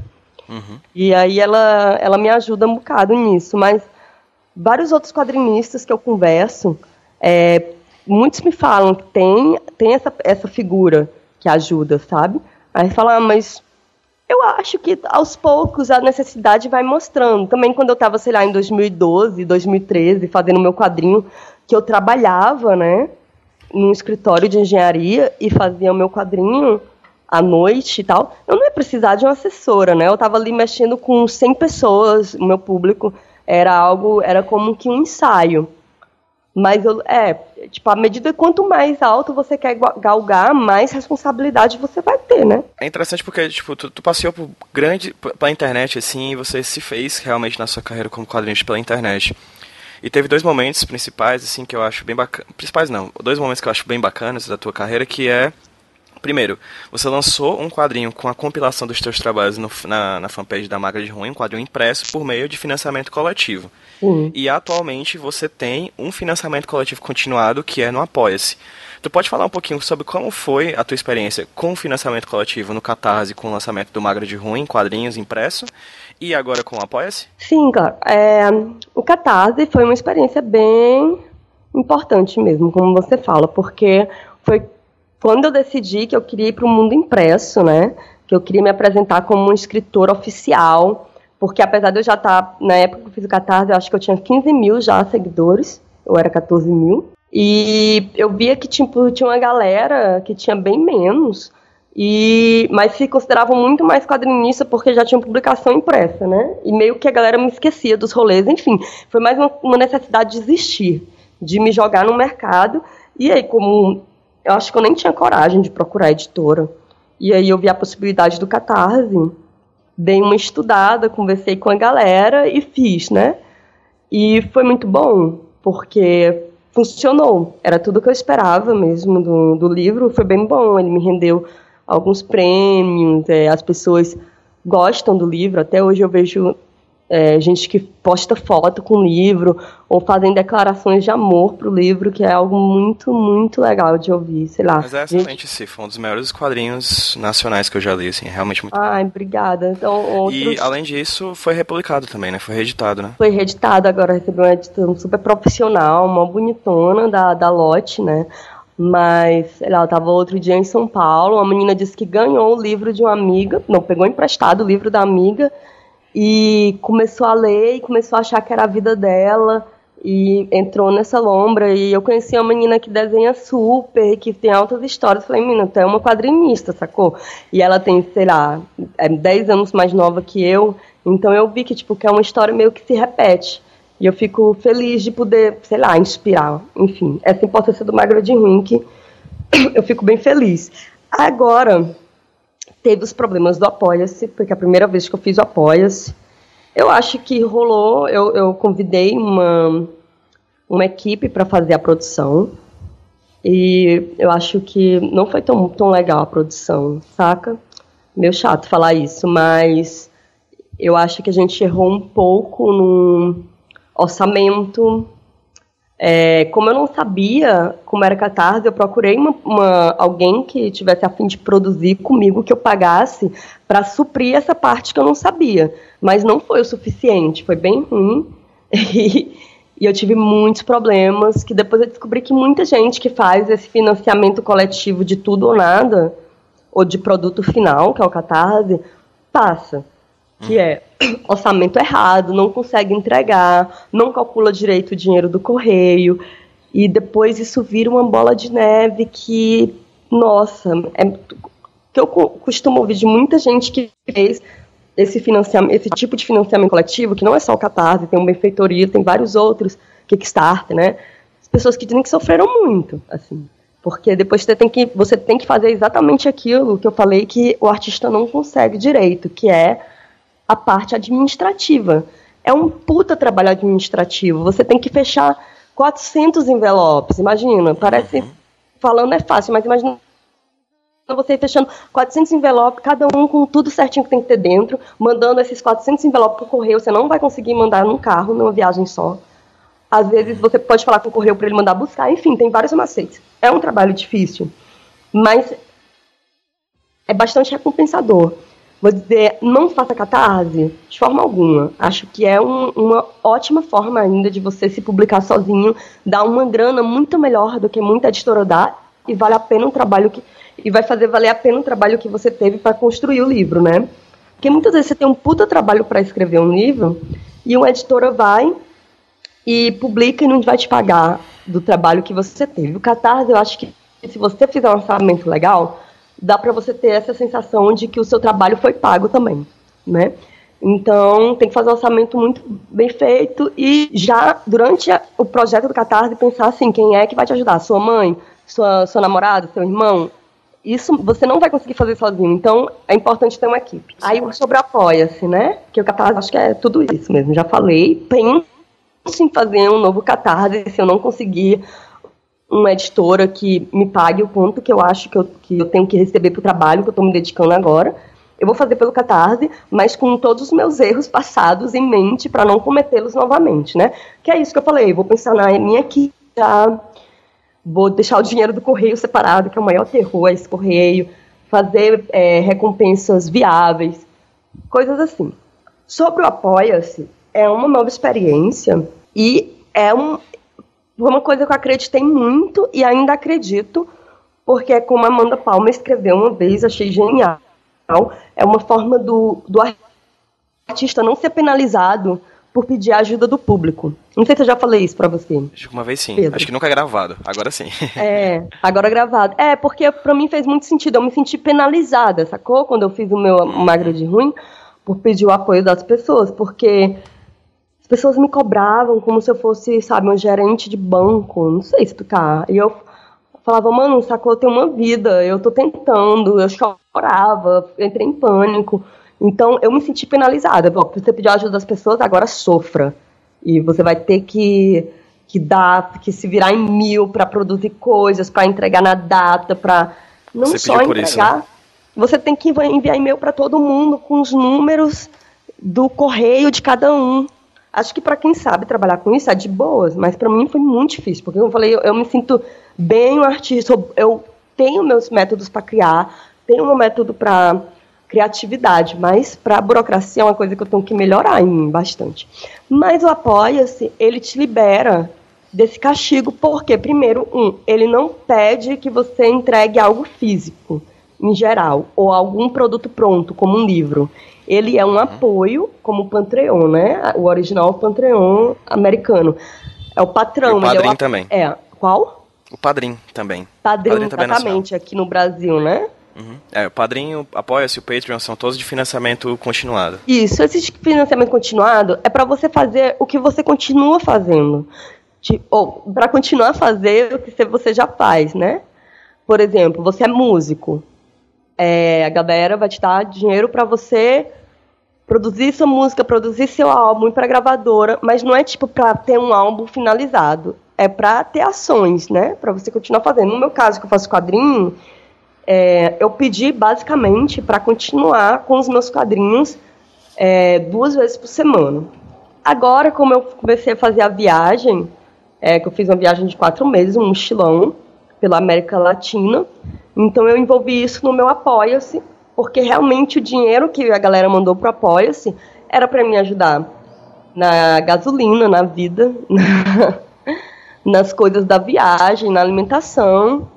[SPEAKER 2] Uhum. E aí ela, ela me ajuda um bocado nisso. Mas vários outros quadrinistas que eu converso, é, muitos me falam que tem, tem essa, essa figura que ajuda, sabe? Aí fala, ah, mas eu acho que aos poucos a necessidade vai mostrando. Também quando eu estava, sei lá, em 2012, 2013, fazendo meu quadrinho, que eu trabalhava, né? num escritório de engenharia e fazia o meu quadrinho à noite e tal, eu não ia precisar de uma assessora, né? Eu estava ali mexendo com 100 pessoas, o meu público era algo, era como que um ensaio. Mas eu, é, tipo, à medida quanto mais alto você quer galgar, mais responsabilidade você vai ter, né?
[SPEAKER 1] É interessante porque, tipo, tu, tu passeou por grande, pela internet, assim, e você se fez realmente na sua carreira como quadrinista pela internet. E teve dois momentos principais, assim, que eu acho bem bacana. Principais não, dois momentos que eu acho bem bacanas da tua carreira, que é. Primeiro, você lançou um quadrinho com a compilação dos teus trabalhos no, na, na fanpage da Magra de Ruim, um quadrinho impresso por meio de financiamento coletivo. Uhum. E atualmente você tem um financiamento coletivo continuado que é no Apoia-se. Tu pode falar um pouquinho sobre como foi a tua experiência com o financiamento coletivo no Catarse com o lançamento do Magra de Ruim, quadrinhos impresso, e agora com o Apoia-se?
[SPEAKER 2] Sim, claro. É, o Catarse foi uma experiência bem importante mesmo, como você fala, porque foi quando eu decidi que eu queria ir para o mundo impresso, né? Que eu queria me apresentar como um escritor oficial, porque apesar de eu já estar, tá, na época que eu fiz o Catarse, eu acho que eu tinha 15 mil já seguidores, eu era 14 mil, e eu via que tipo, tinha uma galera que tinha bem menos, e, mas se consideravam muito mais quadrinista porque já tinham publicação impressa, né? E meio que a galera me esquecia dos rolês, enfim. Foi mais uma, uma necessidade de existir, de me jogar no mercado. E aí, como eu acho que eu nem tinha coragem de procurar editora. E aí eu vi a possibilidade do Catarse, dei uma estudada, conversei com a galera e fiz, né? E foi muito bom, porque funcionou. Era tudo que eu esperava mesmo do, do livro. Foi bem bom, ele me rendeu alguns prêmios, é, as pessoas gostam do livro. Até hoje eu vejo é, gente que posta foto com o livro ou fazem declarações de amor pro livro, que é algo muito, muito legal de ouvir, sei lá.
[SPEAKER 1] Mas é excelente, gente... foi um dos melhores quadrinhos nacionais que eu já li, assim, é realmente muito
[SPEAKER 2] Ai, bom. obrigada. Então, outros...
[SPEAKER 1] E, além disso, foi republicado também, né? Foi reeditado, né?
[SPEAKER 2] Foi reeditado, agora recebeu uma edição super profissional, uma bonitona da, da Lotte, né? Mas, sei lá, eu tava outro dia em São Paulo, uma menina disse que ganhou o livro de uma amiga, não, pegou emprestado o livro da amiga e começou a ler e começou a achar que era a vida dela e entrou nessa lombra e eu conheci uma menina que desenha super, que tem altas histórias. Falei, menina, tu é uma quadrinista, sacou? E ela tem, sei lá, é 10 anos mais nova que eu, então eu vi que, tipo, que é uma história meio que se repete. E eu fico feliz de poder, sei lá, inspirar. Enfim, essa importância do Magro de Rink, eu fico bem feliz. Agora, teve os problemas do Apoia-se, porque a primeira vez que eu fiz o Apoia-se, eu acho que rolou, eu, eu convidei uma, uma equipe para fazer a produção, e eu acho que não foi tão, tão legal a produção, saca? Meio chato falar isso, mas eu acho que a gente errou um pouco no orçamento. É, como eu não sabia como era Catarse, eu procurei uma, uma, alguém que tivesse a fim de produzir comigo, que eu pagasse, para suprir essa parte que eu não sabia. Mas não foi o suficiente, foi bem ruim. E, e eu tive muitos problemas, que depois eu descobri que muita gente que faz esse financiamento coletivo de tudo ou nada, ou de produto final, que é o Catarse, passa que é orçamento errado, não consegue entregar, não calcula direito o dinheiro do correio, e depois isso vira uma bola de neve que, nossa, é que eu costumo ouvir de muita gente que fez esse financiamento, esse tipo de financiamento coletivo, que não é só o Catarse, tem o Benfeitoria, tem vários outros, Kickstarter, né? As pessoas que dizem que sofreram muito, assim. Porque depois você tem que, você tem que fazer exatamente aquilo que eu falei que o artista não consegue direito, que é a parte administrativa. É um puta trabalho administrativo. Você tem que fechar 400 envelopes. Imagina, parece. Uhum. Falando é fácil, mas imagina você fechando 400 envelopes, cada um com tudo certinho que tem que ter dentro, mandando esses 400 envelopes por correio. Você não vai conseguir mandar num carro, numa viagem só. Às vezes você pode falar com o correio para ele mandar buscar. Enfim, tem vários macetes. É um trabalho difícil, mas é bastante recompensador. Vou dizer, não faça catarse de forma alguma. Acho que é um, uma ótima forma ainda de você se publicar sozinho, dar uma grana muito melhor do que muita editora dá e vale a pena o trabalho que e vai fazer valer a pena o trabalho que você teve para construir o livro, né? Porque muitas vezes você tem um puta trabalho para escrever um livro e uma editora vai e publica e não vai te pagar do trabalho que você teve. O Catarse, eu acho que se você fizer um orçamento legal, dá para você ter essa sensação de que o seu trabalho foi pago também, né? Então, tem que fazer um orçamento muito bem feito e já durante o projeto do Catarse pensar assim, quem é que vai te ajudar? Sua mãe, sua, seu namorado, seu irmão? Isso você não vai conseguir fazer sozinho, então é importante ter uma equipe. Aí sobre apoia-se, né? Que o Catarse acho que é tudo isso mesmo, já falei. Penso em fazer um novo Catarse se eu não conseguir uma editora que me pague o quanto que eu acho que eu, que eu tenho que receber para o trabalho que eu estou me dedicando agora. Eu vou fazer pelo Catarse, mas com todos os meus erros passados em mente para não cometê-los novamente, né? Que é isso que eu falei, vou pensar na minha já vou deixar o dinheiro do correio separado, que é o maior terror, esse correio, fazer é, recompensas viáveis, coisas assim. Sobre o Apoia-se, é uma nova experiência e é um, uma coisa que eu acreditei muito e ainda acredito, porque é como a Amanda Palma escreveu uma vez, achei genial. É uma forma do, do artista não ser penalizado por pedir a ajuda do público. Não sei se eu já falei isso pra você.
[SPEAKER 1] Acho que uma vez sim. Pedro. Acho que nunca é gravado. Agora sim.
[SPEAKER 2] É, agora é gravado. É, porque pra mim fez muito sentido. Eu me senti penalizada, sacou? Quando eu fiz o meu Magra de Ruim, por pedir o apoio das pessoas. Porque as pessoas me cobravam como se eu fosse, sabe, um gerente de banco. Não sei explicar. E eu falava, mano, sacou, eu tenho uma vida, eu tô tentando, eu chorava, entrei em pânico. Então eu me senti penalizada. Você pediu ajuda das pessoas, agora sofra. E você vai ter que, que dar, que se virar em mil para produzir coisas, para entregar na data, para não você só entregar. Isso, né? Você tem que enviar e-mail para todo mundo com os números do correio de cada um. Acho que para quem sabe trabalhar com isso é de boas, mas para mim foi muito difícil, porque eu falei, eu, eu me sinto bem um artista, eu tenho meus métodos para criar, tenho um método para criatividade, mas para a burocracia é uma coisa que eu tenho que melhorar em mim bastante. Mas o Apoia-se, ele te libera desse castigo, porque, primeiro, um, ele não pede que você entregue algo físico, em geral, ou algum produto pronto, como um livro. Ele é um uhum. apoio, como o Pantreon, né? O original Pantreon americano. É o patrão. E o
[SPEAKER 1] padrinho
[SPEAKER 2] é o,
[SPEAKER 1] também.
[SPEAKER 2] É. Qual?
[SPEAKER 1] O padrinho também.
[SPEAKER 2] Padrinho, padrinho exatamente, aqui no Brasil, né?
[SPEAKER 1] Uhum. É, o padrinho, apoia-se, o Patreon são todos de financiamento continuado.
[SPEAKER 2] Isso, esse financiamento continuado é para você fazer o que você continua fazendo. De, ou para continuar a fazer o que você já faz, né? Por exemplo, você é músico. É, a galera vai te dar dinheiro para você produzir sua música, produzir seu álbum para gravadora, mas não é tipo para ter um álbum finalizado, é para ter ações, né? Para você continuar fazendo. No meu caso, que eu faço quadrinho, é, eu pedi basicamente para continuar com os meus quadrinhos é, duas vezes por semana. Agora, como eu comecei a fazer a viagem, é, que eu fiz uma viagem de quatro meses, um mochilão pela América Latina, então eu envolvi isso no meu Apoia-se, porque realmente o dinheiro que a galera mandou pro Apoia-se era para me ajudar na gasolina, na vida, na, nas coisas da viagem, na alimentação,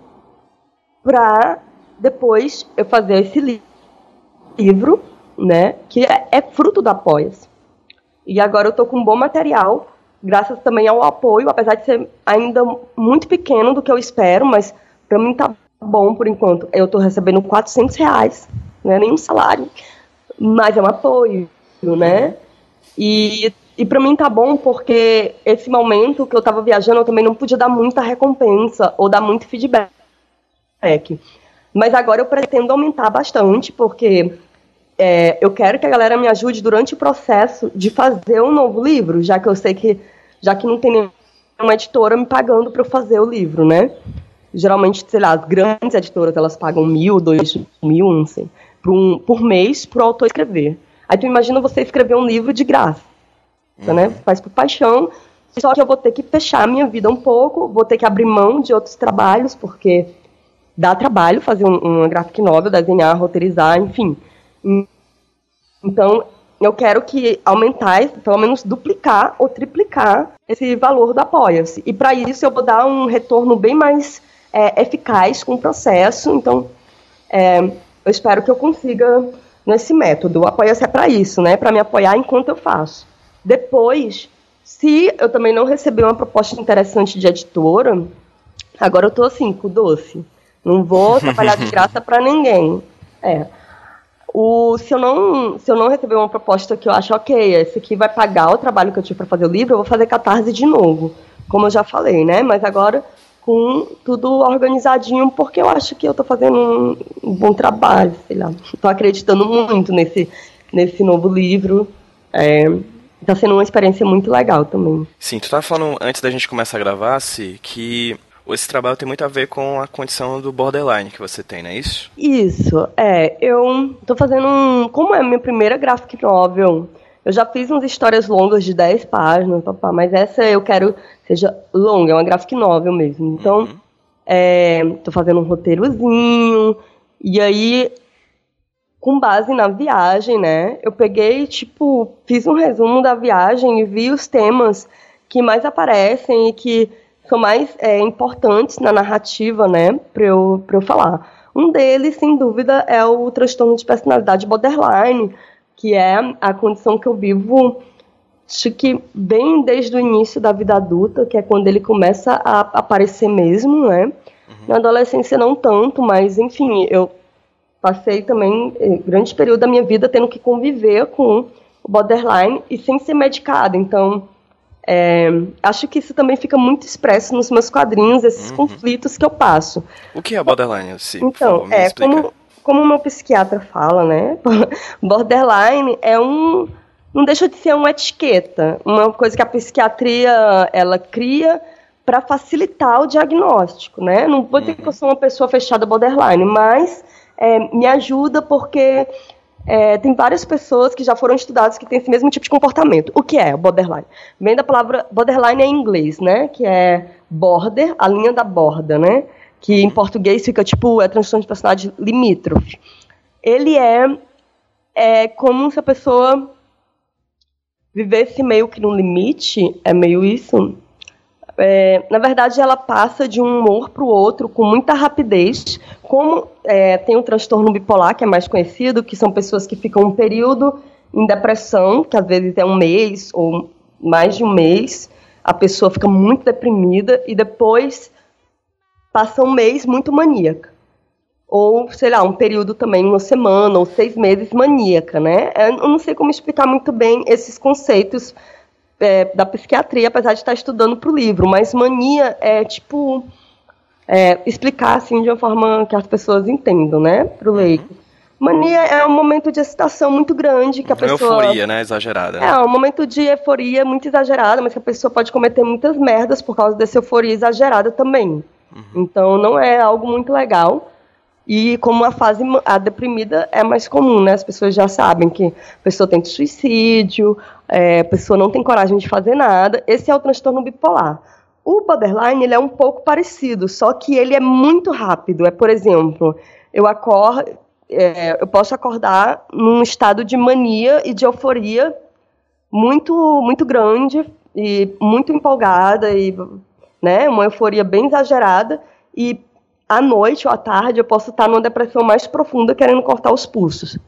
[SPEAKER 2] para depois eu fazer esse li livro, né, que é, é fruto do Apoia-se. E agora eu tô com um bom material, graças também ao apoio, apesar de ser ainda muito pequeno do que eu espero, mas para mim tá bom por enquanto. Eu tô recebendo 400 reais não é nenhum salário, mas é um apoio, né? E, e para mim tá bom porque esse momento que eu tava viajando eu também não podia dar muita recompensa ou dar muito feedback. Mas agora eu pretendo aumentar bastante porque é, eu quero que a galera me ajude durante o processo de fazer um novo livro, já que eu sei que já que não tem nenhuma editora me pagando para eu fazer o livro, né? Geralmente, sei lá, as grandes editoras elas pagam mil, dois mil, não sei por, um, por mês para o autor escrever. Aí tu imagina você escrever um livro de graça, uhum. né? Faz por paixão, só que eu vou ter que fechar a minha vida um pouco, vou ter que abrir mão de outros trabalhos, porque dá trabalho fazer um, uma graphic novel, desenhar, roteirizar, enfim. Então, eu quero que aumentar, pelo menos duplicar ou triplicar esse valor do Apoia-se. E para isso eu vou dar um retorno bem mais é, eficaz com o processo. Então, é, eu espero que eu consiga nesse método. O apoia-se é para isso, né? Para me apoiar enquanto eu faço. Depois, Se eu também não receber uma proposta interessante de editora, agora eu tô assim, com doce. Não vou trabalhar de graça para ninguém. É. O, se, eu não, se eu não receber uma proposta que eu acho, ok, esse aqui vai pagar o trabalho que eu tive para fazer o livro, eu vou fazer catarse de novo, como eu já falei, né? Mas agora com tudo organizadinho, porque eu acho que eu estou fazendo um, bom trabalho, sei lá. Estou acreditando muito nesse, nesse novo livro. É, Tá sendo uma experiência muito legal também.
[SPEAKER 1] Sim, tu tava falando antes da gente começar a gravar, se que esse trabalho tem muito a ver com a condição do borderline que você tem, não é isso?
[SPEAKER 2] Isso, é. Eu tô fazendo um. Como é a minha primeira graphic novel, eu já fiz umas histórias longas de 10 páginas, papá, mas essa eu quero seja longa, é uma graphic novel mesmo. Então, uhum. é, tô fazendo um roteirozinho, e aí com base na viagem, né? Eu peguei, tipo, fiz um resumo da viagem e vi os temas que mais aparecem e que são mais é, importantes na narrativa, né, para eu, eu falar. Um deles, sem dúvida, é o transtorno de personalidade borderline, que é a condição que eu vivo, acho que bem desde o início da vida adulta, que é quando ele começa a aparecer mesmo, né? Uhum. Na adolescência não tanto, mas enfim, eu passei também eh, grande período da minha vida tendo que conviver com o borderline e sem ser medicada. Então, é, acho que isso também fica muito expresso nos meus quadrinhos, esses uhum. conflitos que eu passo.
[SPEAKER 1] O que é borderline? Sim,
[SPEAKER 2] então, favor, é como como o meu psiquiatra fala, né? borderline é um não deixa de ser uma etiqueta, uma coisa que a psiquiatria ela cria para facilitar o diagnóstico, né? Não vou dizer que eu sou uma pessoa fechada borderline, mas é, me ajuda porque é, tem várias pessoas que já foram estudadas que têm esse mesmo tipo de comportamento. O que é o borderline? Vem da palavra borderline em inglês, né? Que é border, a linha da borda, né? Que em português fica tipo é transtorno de personalidade limítrofe. Ele é, é como se a pessoa vivesse meio que no limite, é meio isso. É, na verdade, ela passa de um humor para o outro com muita rapidez. Como é, tem o transtorno bipolar, que é mais conhecido, que são pessoas que ficam um período em depressão, que às vezes é um mês ou mais de um mês, a pessoa fica muito deprimida e depois passa um mês muito maníaca. Ou, sei lá, um período também, uma semana ou seis meses maníaca, né? Eu não sei como explicar muito bem esses conceitos é, da psiquiatria, apesar de estar estudando para o livro, mas mania é tipo é, explicar assim de uma forma que as pessoas entendam, né, para o leigo. Mania é um momento de excitação muito grande que a pessoa.
[SPEAKER 1] Euforia, né? Exagerada.
[SPEAKER 2] Né? É, um momento de euforia muito exagerada, mas que a pessoa pode cometer muitas merdas por causa dessa euforia exagerada também. Uhum. Então não é algo muito legal. E como a fase a deprimida é mais comum, né? As pessoas já sabem que a pessoa tem suicídio, é, a pessoa não tem coragem de fazer nada. Esse é o transtorno bipolar. O borderline ele é um pouco parecido, só que ele é muito rápido. É, por exemplo, eu acordo, é, eu posso acordar num estado de mania e de euforia muito, muito grande e muito empolgada e, né, uma euforia bem exagerada e à noite ou à tarde eu posso estar numa depressão mais profunda querendo cortar os pulsos.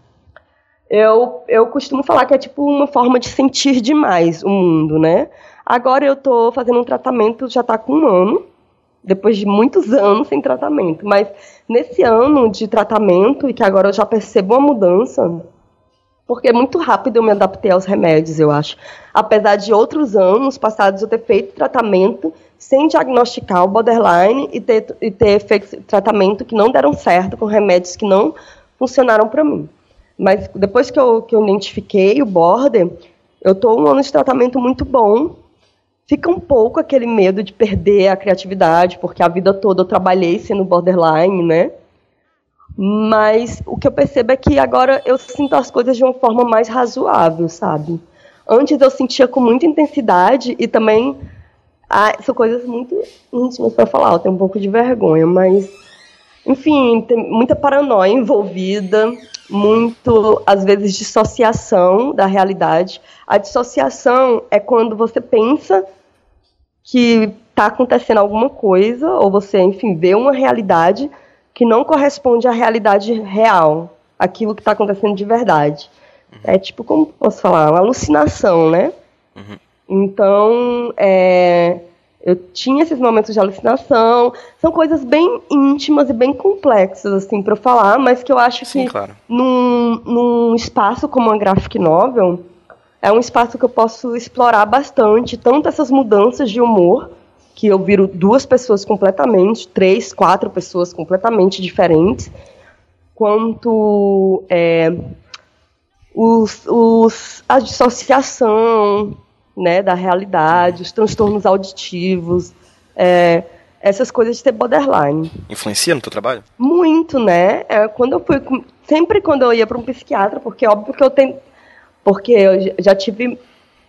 [SPEAKER 2] Eu, eu costumo falar que é tipo uma forma de sentir demais o mundo, né? Agora eu estou fazendo um tratamento, já está com um ano, depois de muitos anos sem tratamento. Mas nesse ano de tratamento, e que agora eu já percebo uma mudança, porque é muito rápido eu me adaptei aos remédios, eu acho. Apesar de outros anos passados eu ter feito tratamento sem diagnosticar o borderline e ter, e ter tratamento que não deram certo, com remédios que não funcionaram para mim. Mas depois que eu, que eu identifiquei o border, eu estou um ano de tratamento muito bom. Fica um pouco aquele medo de perder a criatividade, porque a vida toda eu trabalhei sendo borderline, né? Mas o que eu percebo é que agora eu sinto as coisas de uma forma mais razoável, sabe? Antes eu sentia com muita intensidade e também ah, são coisas muito íntimas para falar, eu tenho um pouco de vergonha, mas enfim, tem muita paranoia envolvida, muito às vezes dissociação da realidade. A dissociação é quando você pensa que está acontecendo alguma coisa ou você, enfim, vê uma realidade que não corresponde à realidade real, aquilo que está acontecendo de verdade. Uhum. É tipo, como posso falar, uma alucinação, né? Uhum. Então, é, eu tinha esses momentos de alucinação. São coisas bem íntimas e bem complexas, assim, para falar, mas que eu acho
[SPEAKER 1] Sim,
[SPEAKER 2] que
[SPEAKER 1] claro.
[SPEAKER 2] num, num espaço como a graphic novel, é um espaço que eu posso explorar bastante, tanto essas mudanças de humor, que eu viro duas pessoas completamente, três, quatro pessoas completamente diferentes, quanto é, os, os, a dissociação né, da realidade, os transtornos auditivos, é, essas coisas de ter borderline.
[SPEAKER 1] Influencia no teu trabalho?
[SPEAKER 2] Muito, né? É, quando eu fui, sempre quando eu ia para um psiquiatra, porque é óbvio que eu tenho, porque eu já tive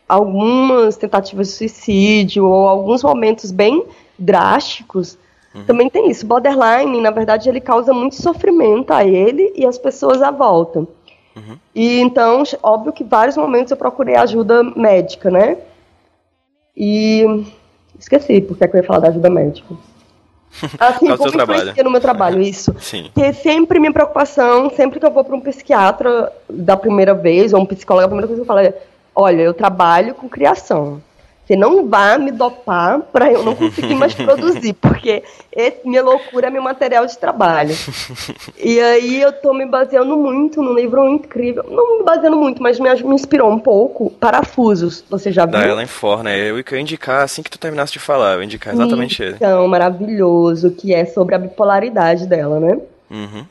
[SPEAKER 2] algumas tentativas de suicídio ou alguns momentos bem drásticos. Uhum. Também tem isso. Borderline, na verdade, ele causa muito sofrimento a ele e as pessoas à volta. Uhum. E então, óbvio que vários momentos eu procurei ajuda médica, né? E esqueci porque é que eu ia falar da ajuda médica.
[SPEAKER 1] Assim, como influencia
[SPEAKER 2] no meu trabalho, isso.
[SPEAKER 1] Sim.
[SPEAKER 2] Porque sempre minha preocupação, sempre que eu vou para um psiquiatra da primeira vez, ou um psicólogo, a primeira coisa que eu falo é, olha, eu trabalho com criação. Você não vá me dopar para eu não conseguir mais produzir, porque esse, minha loucura é meu material de trabalho. E aí eu tô me baseando muito num livro incrível. Não me baseando muito, mas me, me inspirou um pouco. Parafusos, você já viu?
[SPEAKER 1] Da Ellen For, né? Eu ia indicar assim que tu terminasse de falar, eu ia indicar exatamente
[SPEAKER 2] então,
[SPEAKER 1] ele.
[SPEAKER 2] Então, maravilhoso, que é sobre a bipolaridade dela, né?
[SPEAKER 1] Uhum.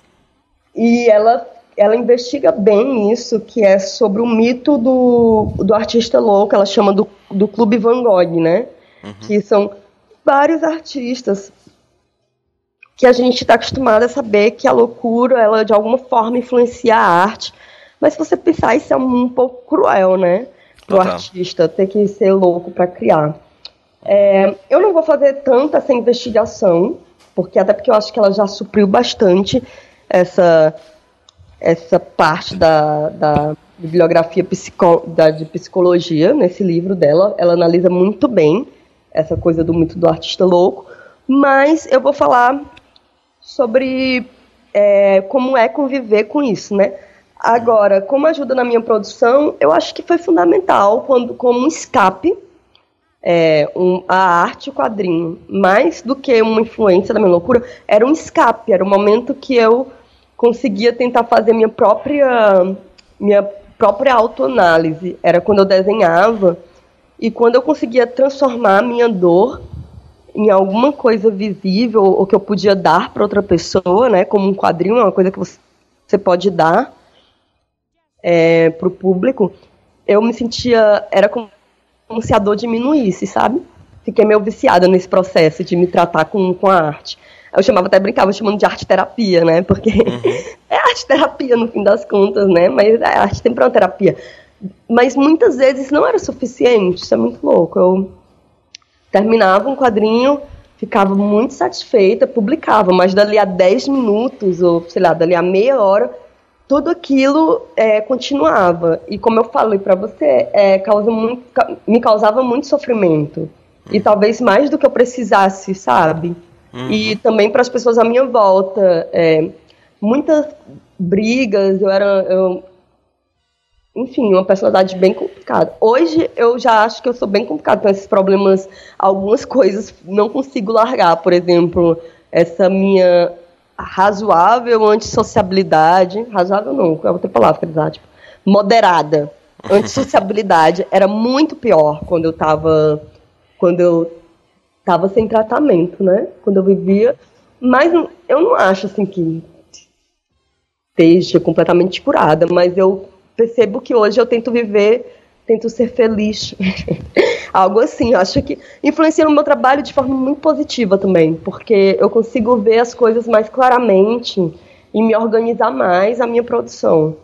[SPEAKER 2] E ela ela investiga bem isso, que é sobre o mito do, do artista louco, ela chama do, do Clube Van Gogh, né? Uhum. Que são vários artistas que a gente está acostumado a saber que a loucura, ela de alguma forma influencia a arte. Mas se você pensar, isso é um, pouco cruel, né? Para o artista ter que ser louco para criar. É, eu não vou fazer tanta essa investigação, porque até porque eu acho que ela já supriu bastante essa essa parte da, da bibliografia psico, da, de psicologia nesse livro dela. Ela analisa muito bem essa coisa do mito do artista louco, mas eu vou falar sobre é, como é conviver com isso, né? Agora, como ajuda na minha produção, eu acho que foi fundamental quando, como um escape, é, um, a arte, o quadrinho, mais do que uma influência da minha loucura, era um escape, era um momento que eu conseguia tentar fazer minha própria minha própria autoanálise. Era quando eu desenhava e quando eu conseguia transformar minha dor em alguma coisa visível ou que eu podia dar para outra pessoa, né? Como um quadrinho, uma coisa que você pode dar é, para o público. Eu me sentia era como, como se a dor diminuísse, sabe? Fiquei meio viciada nesse processo de me tratar com, com a arte. Eu chamava até brincava chamando de arte terapia, né? Porque uhum. é arte terapia no fim das contas, né? Mas a arte tem para terapia. Mas muitas vezes não era suficiente, isso é muito louco. Eu terminava um quadrinho, ficava muito satisfeita, publicava, mas dali a 10 minutos, ou sei lá, dali a meia hora, tudo aquilo é, continuava. E como eu falei para você, é, causa muito, me causava muito sofrimento. E talvez mais do que eu precisasse, sabe? Uhum. E também para as pessoas à minha volta. É, muitas brigas, eu era. Eu, enfim, uma personalidade bem complicada. Hoje eu já acho que eu sou bem complicada com esses problemas. Algumas coisas não consigo largar. Por exemplo, essa minha razoável antissociabilidade. Razoável não, é outra palavra, dizer, tipo, moderada. Antissociabilidade era muito pior quando eu estava quando eu estava sem tratamento, né? Quando eu vivia. Mas eu não acho assim que esteja completamente curada, mas eu percebo que hoje eu tento viver, tento ser feliz. Algo assim, acho que influencia no meu trabalho de forma muito positiva também, porque eu consigo ver as coisas mais claramente e me organizar mais a minha produção.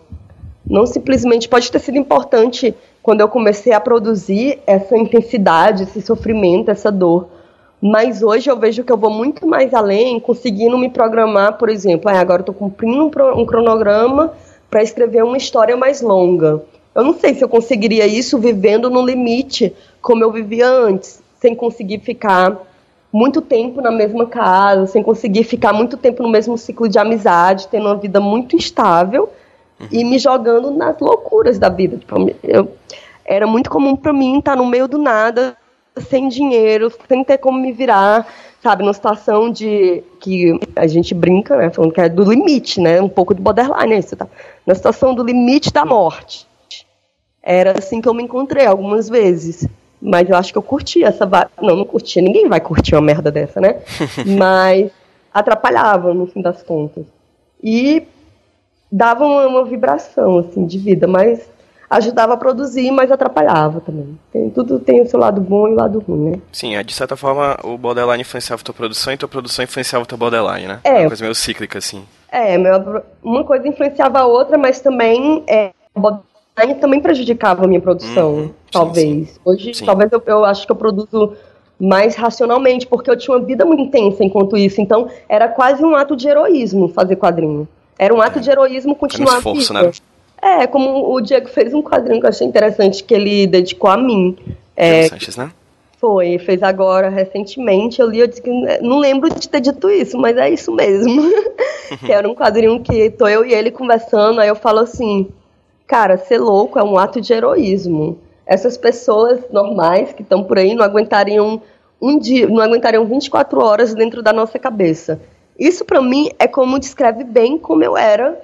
[SPEAKER 2] Não simplesmente pode ter sido importante quando eu comecei a produzir essa intensidade, esse sofrimento, essa dor. Mas hoje eu vejo que eu vou muito mais além, conseguindo me programar, por exemplo, ah, agora eu estou cumprindo um, cronograma para escrever uma história mais longa. Eu não sei se eu conseguiria isso vivendo no limite, como eu vivia antes, sem conseguir ficar muito tempo na mesma casa, sem conseguir ficar muito tempo no mesmo ciclo de amizade, tendo uma vida muito instável uhum. e me jogando nas loucuras da vida. Tipo, eu, era muito comum para mim estar no meio do nada, sem dinheiro, sem ter como me virar, sabe, numa situação de que a gente brinca, né, falando que é do limite, né, um pouco do borderline, isso tá, na situação do limite da morte. Era assim que eu me encontrei algumas vezes. Mas eu acho que eu curti essa. Não, não curtia. Ninguém vai curtir uma merda dessa, né? Mas atrapalhava, no fim das contas. E dava uma, uma, vibração, assim, de vida. Mas ajudava a produzir, mas atrapalhava também. Tem, tudo tem o seu lado bom e o lado ruim, né?
[SPEAKER 1] Sim, é, de certa forma o borderline influenciava a tua produção e tua produção influenciava o teu borderline, né? É. Uma coisa meio cíclica, assim.
[SPEAKER 2] É, uma coisa influenciava a outra, mas também é, o borderline também prejudicava a minha produção, uhum. talvez. Sim, sim. Hoje, sim. talvez eu, eu acho que eu produzo mais racionalmente, porque eu tinha uma vida muito intensa enquanto isso. Então, era quase um ato de heroísmo fazer quadrinho. Era um ato é. de heroísmo continuar
[SPEAKER 1] é um esforço, né?
[SPEAKER 2] É, como o Diego fez um quadrinho que eu achei interessante, que ele dedicou a mim. É,
[SPEAKER 1] Sanches, né?
[SPEAKER 2] Foi, fez agora recentemente. Eu li, eu disse que não lembro de ter dito isso, mas é isso mesmo. que era um quadrinho que tô eu e ele conversando, aí eu falo assim, cara, ser louco é um ato de heroísmo. Essas pessoas normais que estão por aí não aguentariam um dia, não aguentariam 24 horas dentro da nossa cabeça. Isso para mim é como descreve bem como eu era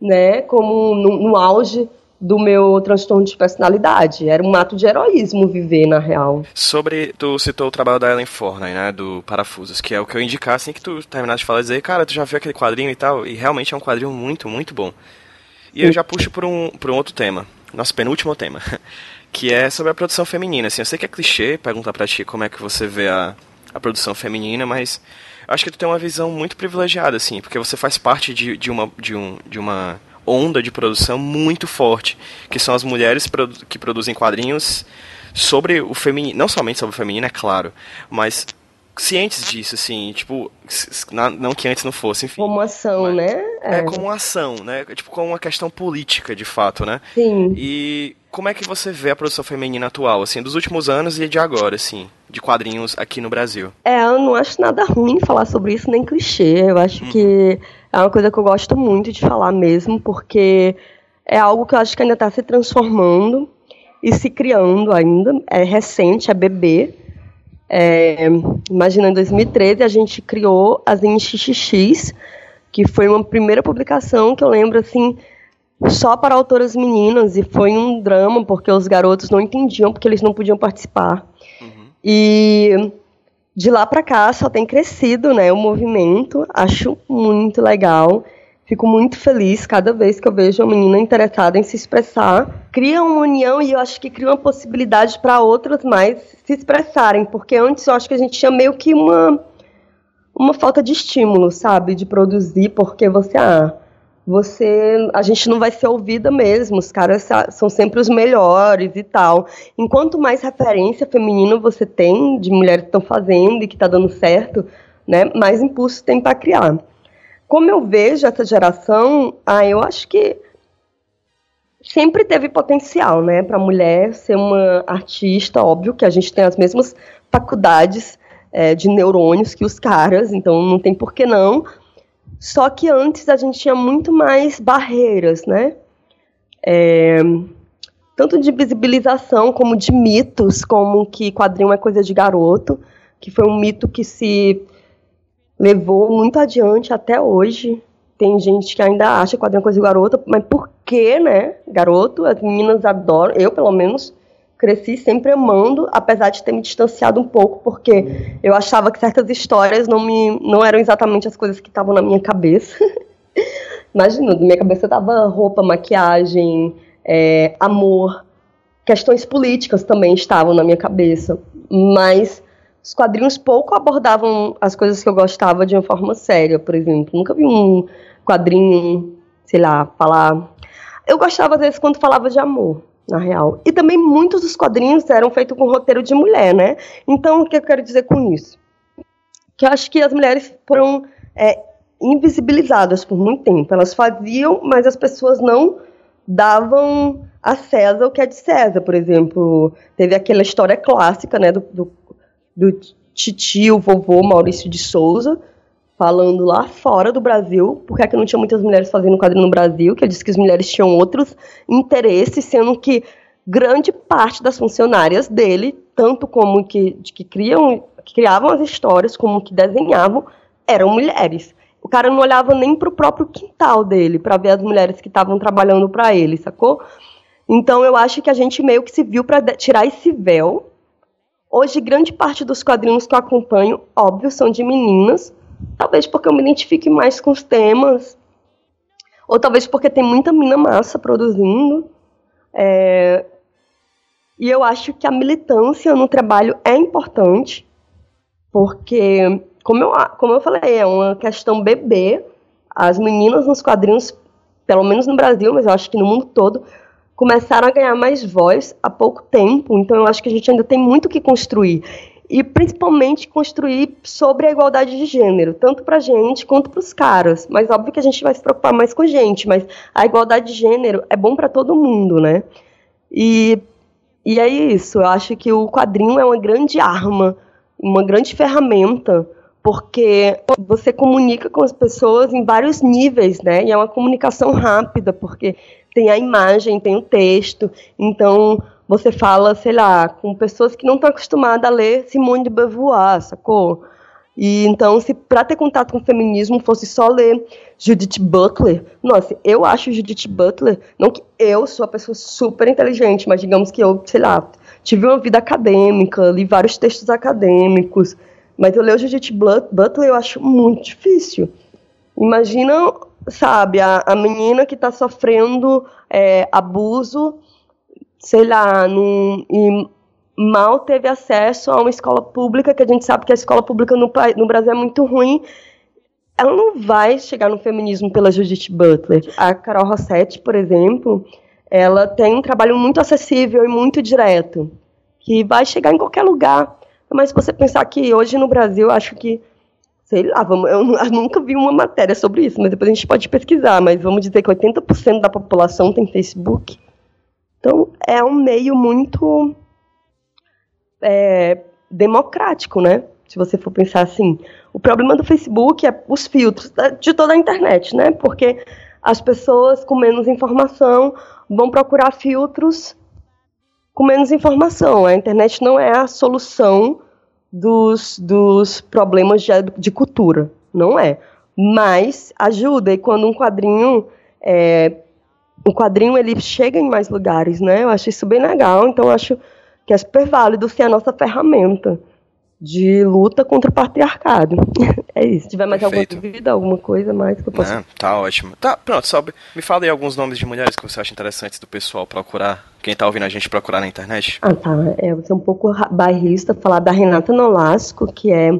[SPEAKER 2] né, como no, no auge do meu transtorno de personalidade. Era um ato de heroísmo viver, na real.
[SPEAKER 1] Sobre, tu citou o trabalho da Ellen Forney, né, do Parafusos, que é o que eu indicar assim que tu terminaste de falar, dizer, cara, tu já viu aquele quadrinho e tal, e realmente é um quadrinho muito, muito bom. E Sim. eu já puxo por um, por um outro tema, nosso penúltimo tema, que é sobre a produção feminina. Assim, eu sei que é clichê perguntar pra ti como é que você vê a, a produção feminina, mas acho que tu tem uma visão muito privilegiada, assim, porque você faz parte de, de, uma, de, um, de uma onda de produção muito forte, que são as mulheres que produzem quadrinhos sobre o feminino, não somente sobre o feminino, é claro, mas cientes disso, assim, tipo, não que antes não fosse, enfim.
[SPEAKER 2] Como ação, mas, né?
[SPEAKER 1] É. é, como ação, né? Tipo, como uma questão política, de fato, né?
[SPEAKER 2] Sim.
[SPEAKER 1] E como é que você vê a produção feminina atual, assim, dos últimos anos e de agora, assim, de quadrinhos aqui no Brasil?
[SPEAKER 2] É, eu não acho nada ruim falar sobre isso, nem clichê. Eu acho uhum. que é uma coisa que eu gosto muito de falar mesmo, porque é algo que eu acho que ainda está se transformando e se criando ainda. É recente, é bebê. É, imagina, em 2013 a gente criou as XXX, que foi uma primeira publicação que eu lembro assim só para autoras meninas e foi um drama porque os garotos não entendiam porque eles não podiam participar. Uhum. E de lá para cá só tem crescido, né, o movimento. Acho muito legal. Fico muito feliz cada vez que eu vejo uma menina interessada em se expressar. Cria uma união e eu acho que cria uma possibilidade para outras mais se expressarem, porque antes eu acho que a gente tinha meio que uma uma falta de estímulo, sabe, de produzir, porque você ah, você a gente não vai ser ouvida mesmo, os caras são sempre os melhores e tal. Enquanto mais referência feminina você tem de mulheres que estão fazendo e que está dando certo, né, mais impulso tem para criar. Como eu vejo essa geração, ah, eu acho que sempre teve potencial, né, para mulher ser uma artista, óbvio que a gente tem as mesmas faculdades é, de neurônios que os caras, então não tem por que não, só que antes a gente tinha muito mais barreiras, né? É, tanto de visibilização como de mitos, como que quadrinho é coisa de garoto, que foi um mito que se levou muito adiante até hoje. Tem gente que ainda acha quadrinho é coisa de garoto, mas por que, né? Garoto, as meninas adoram, eu pelo menos cresci sempre amando, apesar de ter me distanciado um pouco, porque eu achava que certas histórias não, me, não eram exatamente as coisas que estavam na minha cabeça. Imagina, na minha cabeça tava roupa, maquiagem, é, amor, questões políticas também estavam na minha cabeça, mas os quadrinhos pouco abordavam as coisas que eu gostava de uma forma séria, por exemplo. Nunca vi um quadrinho, sei lá, falar. Eu gostava às vezes quando falava de amor, na real. E também muitos dos quadrinhos eram feitos com roteiro de mulher, né? Então, o que eu quero dizer com isso? Que eu acho que as mulheres foram é, invisibilizadas por muito tempo. Elas faziam, mas as pessoas não davam a César o que é de César. Por exemplo, teve aquela história clássica, né, do, do, do titio, vovô Maurício de Souza, falando lá fora do Brasil, porque é que não tinha muitas mulheres fazendo quadrinho no Brasil, que ele disse que as mulheres tinham outros interesses, sendo que grande parte das funcionárias dele, tanto como que, que, criam, que criavam as histórias, como que desenhavam, eram mulheres. O cara não olhava nem para o próprio quintal dele, para ver as mulheres que estavam trabalhando para ele, sacou? Então eu acho que a gente meio que se viu para tirar esse véu. Hoje, grande parte dos quadrinhos que eu acompanho, óbvio, são de meninas. Talvez porque eu me identifique mais com os temas. Ou talvez porque tem muita mina massa produzindo. É... E eu acho que a militância no trabalho é importante. Porque, como eu, como eu falei, é uma questão bebê. As meninas nos quadrinhos, pelo menos no Brasil, mas eu acho que no mundo todo, começaram a ganhar mais voz há pouco tempo, então eu acho que a gente ainda tem muito que construir. E principalmente construir sobre a igualdade de gênero, tanto para gente quanto para os caras. Mas óbvio que a gente vai se preocupar mais com gente, mas a igualdade de gênero é bom para todo mundo, né? E, e é isso, eu acho que o quadrinho é uma grande arma, uma grande ferramenta porque você comunica com as pessoas em vários níveis, né? E é uma comunicação rápida, porque tem a imagem, tem o texto. Então, você fala, sei lá, com pessoas que não estão acostumadas a ler Simone de Beauvoir, sacou? E então, se para ter contato com o feminismo fosse só ler Judith Butler, nossa, eu acho Judith Butler, não que eu sou uma pessoa super inteligente, mas digamos que eu, sei lá, tive uma vida acadêmica, li vários textos acadêmicos, mas eu ler o Judith Butler eu acho muito difícil. Imagina sabe, a, a menina que está sofrendo é, abuso, sei lá, num, e mal teve acesso a uma escola pública, que a gente sabe que a escola pública no, no Brasil é muito ruim, ela não vai chegar no feminismo pela Judith Butler. A Carol Rossetti, por exemplo, ela tem um trabalho muito acessível e muito direto, que vai chegar em qualquer lugar. Mas se você pensar que hoje no Brasil, acho que sei lá, vamos, eu, nunca vi uma matéria sobre isso, mas depois a gente pode pesquisar, mas vamos dizer que 80% da população tem Facebook. Então, é um meio muito é, democrático, né? Se você for pensar assim. O problema do Facebook é os filtros de toda a internet, né? Porque as pessoas com menos informação vão procurar filtros com menos informação. A internet não é a solução dos, dos problemas de, de cultura, não é. Mas ajuda, e quando um quadrinho. É, o quadrinho ele chega em mais lugares, né? Eu acho isso bem legal, então acho que é super válido ser a nossa ferramenta de luta contra o patriarcado. é isso. Se tiver mais Perfeito. alguma dúvida, alguma coisa mais que eu possa. Não,
[SPEAKER 1] tá ótimo. Tá, pronto, sobe. Me fala aí alguns nomes de mulheres que você acha interessantes do pessoal procurar. Quem tá ouvindo a gente procurar na internet?
[SPEAKER 2] Ah, tá. É, eu sou um pouco bairrista falar da Renata Nolasco, que é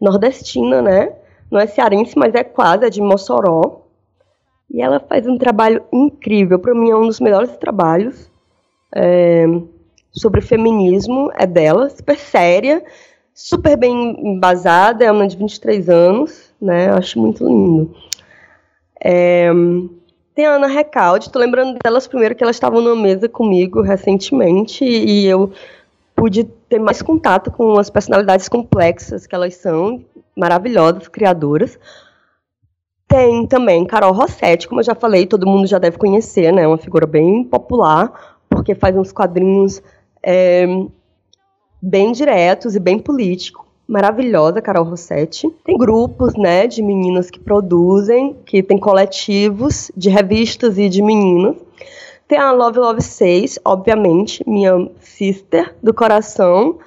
[SPEAKER 2] nordestina, né? Não é cearense, mas é quase, é de Mossoró. E ela faz um trabalho incrível. Para mim, é um dos melhores trabalhos. É, sobre feminismo é dela, super séria super bem embasada, é uma de 23 anos, né? Acho muito lindo. É, tem a Ana Recalde, tô lembrando delas primeiro que elas estavam numa mesa comigo recentemente e eu pude ter mais contato com as personalidades complexas que elas são, maravilhosas, criadoras. Tem também Carol Rossetti, como eu já falei, todo mundo já deve conhecer, né? Uma figura bem popular, porque faz uns quadrinhos é, bem diretos e bem político. Maravilhosa, Carol Rossetti. Tem grupos, né, de meninas que produzem, que tem coletivos de revistas e de meninas. Tem a Love Love 6, obviamente, minha sister do coração,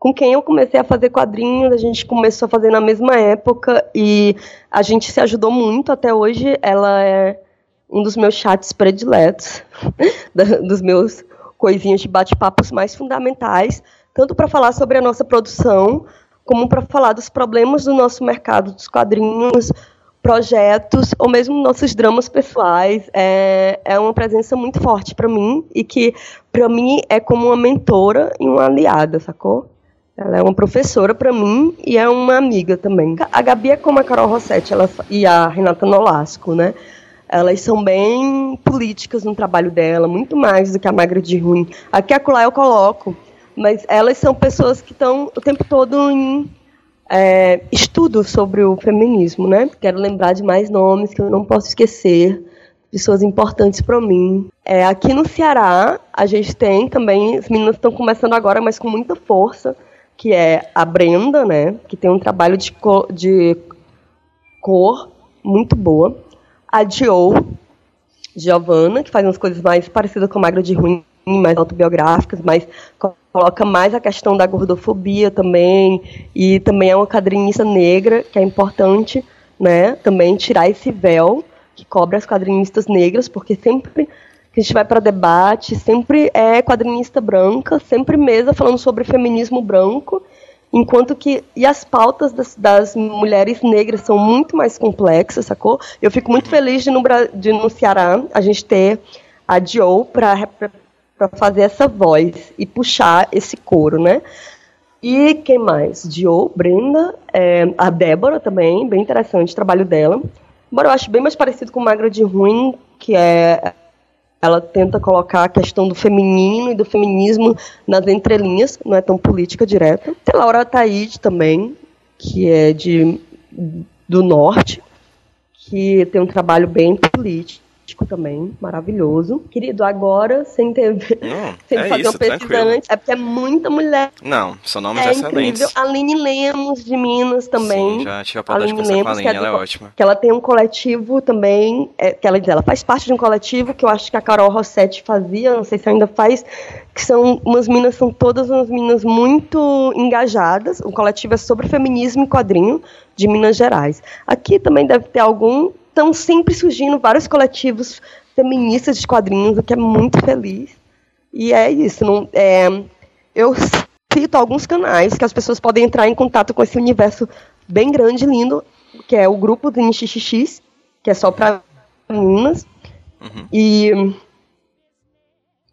[SPEAKER 2] com quem eu comecei a fazer quadrinhos, a gente começou a fazer na mesma época e a gente se ajudou muito até hoje. Ela é um dos meus chats prediletos, dos meus coisinhas de bate-papos mais fundamentais tanto para falar sobre a nossa produção, como para falar dos problemas do nosso mercado dos quadrinhos, projetos ou mesmo nossos dramas pessoais. É, é uma presença muito forte para mim e que, para mim, é como uma mentora e uma aliada, sacou? Ela é uma professora para mim e é uma amiga também. A Gabi é como a Carol Rossetti ela, e a Renata Nolasco, né? Elas são bem políticas no trabalho dela, muito mais do que a Magra de Ruim. Aqui acolá eu coloco mas elas são pessoas que estão o tempo todo em é, estudo sobre o feminismo, né? Quero lembrar de mais nomes que eu não posso esquecer. pessoas importantes para mim. É, aqui no Ceará, a gente tem também, as meninas estão começando agora, mas com muita força, que é a Brenda, né, que tem um trabalho de cor, de cor muito boa. A Joe, Giovanna, que faz umas coisas mais parecidas com Magra de Ruim, mais autobiográficas, mas coloca mais a questão da gordofobia também, e também é uma quadrinista negra, que é importante, né, também tirar esse véu que cobre as quadrinistas negras, porque sempre que a gente vai para debate, sempre é quadrinista branca, sempre mesa falando sobre feminismo branco, enquanto que e as pautas das, das, mulheres negras são muito mais complexas, sacou? Eu fico muito feliz de no, de, no Ceará a gente ter a Joe para fazer essa voz e puxar esse coro, né? E quem mais? Joe, Brenda, é, a Débora também, bem interessante o trabalho dela. Embora eu acho bem mais parecido com Magra de Ruim, que é ela tenta colocar a questão do feminino e do feminismo nas entrelinhas, não é tão política direta. Tem Laura Taide também, que é de do norte, que tem um trabalho bem político também, maravilhoso. Querido, agora, sem ter
[SPEAKER 1] Não,
[SPEAKER 2] sem
[SPEAKER 1] é
[SPEAKER 2] fazer
[SPEAKER 1] isso,
[SPEAKER 2] o pesquisa antes, é porque é muita mulher.
[SPEAKER 1] Não, são nomes
[SPEAKER 2] É
[SPEAKER 1] excelentes.
[SPEAKER 2] incrível. Aline Lemos, de Minas, também.
[SPEAKER 1] Sim, já tive a oportunidade de
[SPEAKER 2] Aline
[SPEAKER 1] conversar com a
[SPEAKER 2] Lemos,
[SPEAKER 1] Aline,
[SPEAKER 2] é
[SPEAKER 1] ela é ótima.
[SPEAKER 2] que ela tem um coletivo também, é, que ela ela faz parte de um coletivo que eu acho que a Carol Rossetti fazia, não sei se ainda faz, que são umas minas, são todas umas minas muito engajadas. O coletivo é sobre feminismo e quadrinho de Minas Gerais. Aqui também deve ter algum, estão sempre surgindo vários coletivos feministas de quadrinhos, o que é muito feliz. E é isso. Não, é, eu cito alguns canais que as pessoas podem entrar em contato com esse universo bem grande e lindo, que é o grupo do NXXX, que é só para meninas.
[SPEAKER 1] Uhum.
[SPEAKER 2] E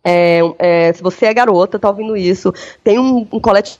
[SPEAKER 2] é, é, se você é garota, tá ouvindo isso, tem um, um coletivo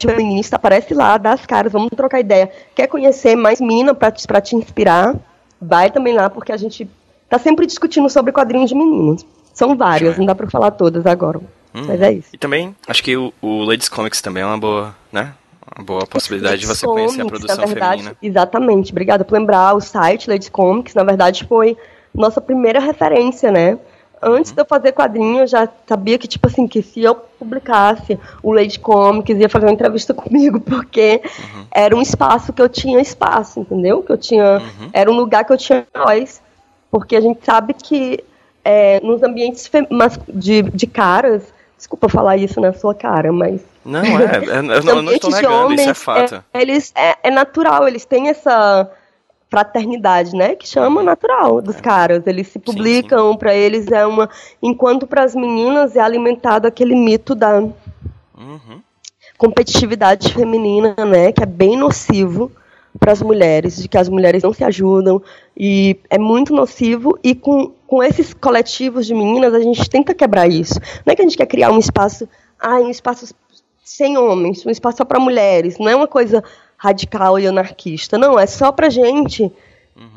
[SPEAKER 2] feminista, aparece lá, dá as caras, vamos trocar ideia. Quer conhecer mais mina para te, pra te inspirar? Vai também lá, porque a gente tá sempre discutindo sobre quadrinhos de meninos. São várias,
[SPEAKER 1] Joia.
[SPEAKER 2] não dá pra falar todas agora.
[SPEAKER 1] Hum.
[SPEAKER 2] Mas é isso.
[SPEAKER 1] E também, acho que o, o Ladies Comics também é uma boa, né? Uma boa possibilidade de você conhecer a
[SPEAKER 2] Comics,
[SPEAKER 1] produção
[SPEAKER 2] na verdade,
[SPEAKER 1] feminina.
[SPEAKER 2] Exatamente, obrigada por lembrar. O site Ladies Comics, na verdade, foi nossa primeira referência, né? Antes de eu fazer quadrinho, eu já sabia que, tipo assim, que se eu publicasse o Lady Comics, ia fazer uma entrevista comigo, porque era um espaço que eu tinha espaço, entendeu? Que eu tinha. Era um lugar que eu tinha voz. Porque a gente sabe que é, nos ambientes de, de caras. Desculpa falar isso na sua cara, mas
[SPEAKER 1] Não, é, é- eu não, eu não estou negando, isso é
[SPEAKER 2] homens,
[SPEAKER 1] fato.
[SPEAKER 2] é, eles é, é natural, eles têm essa fraternidade, né? Que chama natural dos caras. Eles se publicam, pra eles é uma. Enquanto para as meninas é alimentado aquele mito da
[SPEAKER 1] Uhum.
[SPEAKER 2] competitividade feminina, né? Que é bem nocivo para as mulheres, de que as mulheres não se ajudam e é muito nocivo e com, com esses coletivos de meninas a gente tenta quebrar isso. Não é que a gente quer criar um espaço, ah, um espaço sem homens, um espaço só para mulheres, não é uma coisa radical e anarquista, não, é só para gente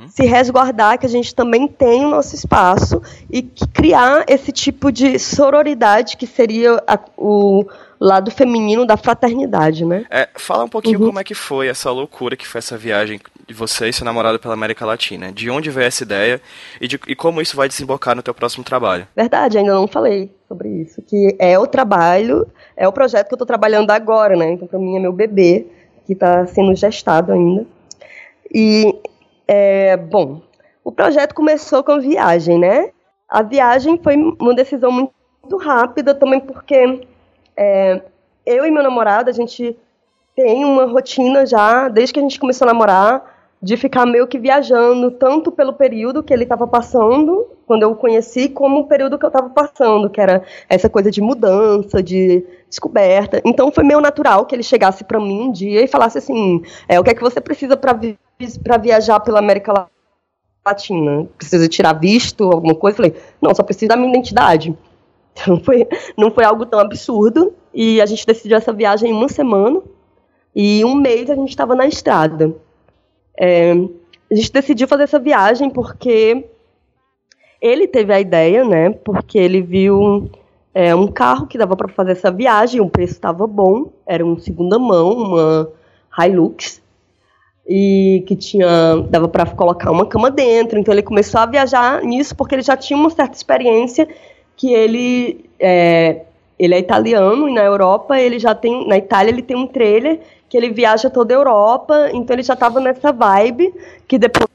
[SPEAKER 2] se resguardar que a gente também tem o nosso espaço e criar esse tipo de sororidade que seria a- o lado feminino da fraternidade, né?
[SPEAKER 1] É, fala um pouquinho
[SPEAKER 2] Uhum.
[SPEAKER 1] como é que foi essa loucura que foi essa viagem de você e seu namorado pela América Latina. De onde veio essa ideia e, de- e como isso vai desembocar no teu próximo trabalho.
[SPEAKER 2] Verdade, ainda não falei sobre isso, que é o trabalho, é o projeto que eu estou trabalhando agora, né? Então, para mim, é meu bebê, que está sendo gestado ainda. E, é, bom, o projeto começou com a viagem, né? A viagem foi uma decisão muito rápida também porque é, eu e meu namorado, a gente tem uma rotina já, desde que a gente começou a namorar, de ficar meio que viajando, tanto pelo período que ele estava passando, quando eu o conheci, como o período que eu estava passando, que era essa coisa de mudança, de descoberta. Então foi meio natural que ele chegasse para mim um dia e falasse assim: é, o que é que você precisa para vi viajar pela América Latina? Precisa tirar visto, alguma coisa? Eu falei: não, só preciso da minha identidade. Então foi, não foi algo tão absurdo. E a gente decidiu essa viagem em uma semana. E um mês a gente estava na estrada. É, a gente decidiu fazer essa viagem porque ele teve a ideia, né? Porque ele viu é, um carro que dava para fazer essa viagem, o preço estava bom, era um segunda mão, uma Hilux. e que tinha dava para colocar uma cama dentro. Então ele começou a viajar nisso porque ele já tinha uma certa experiência que ele é, ele é italiano e na Europa ele já tem na Itália ele tem um trailer que ele viaja toda a Europa, então ele já estava nessa vibe que depois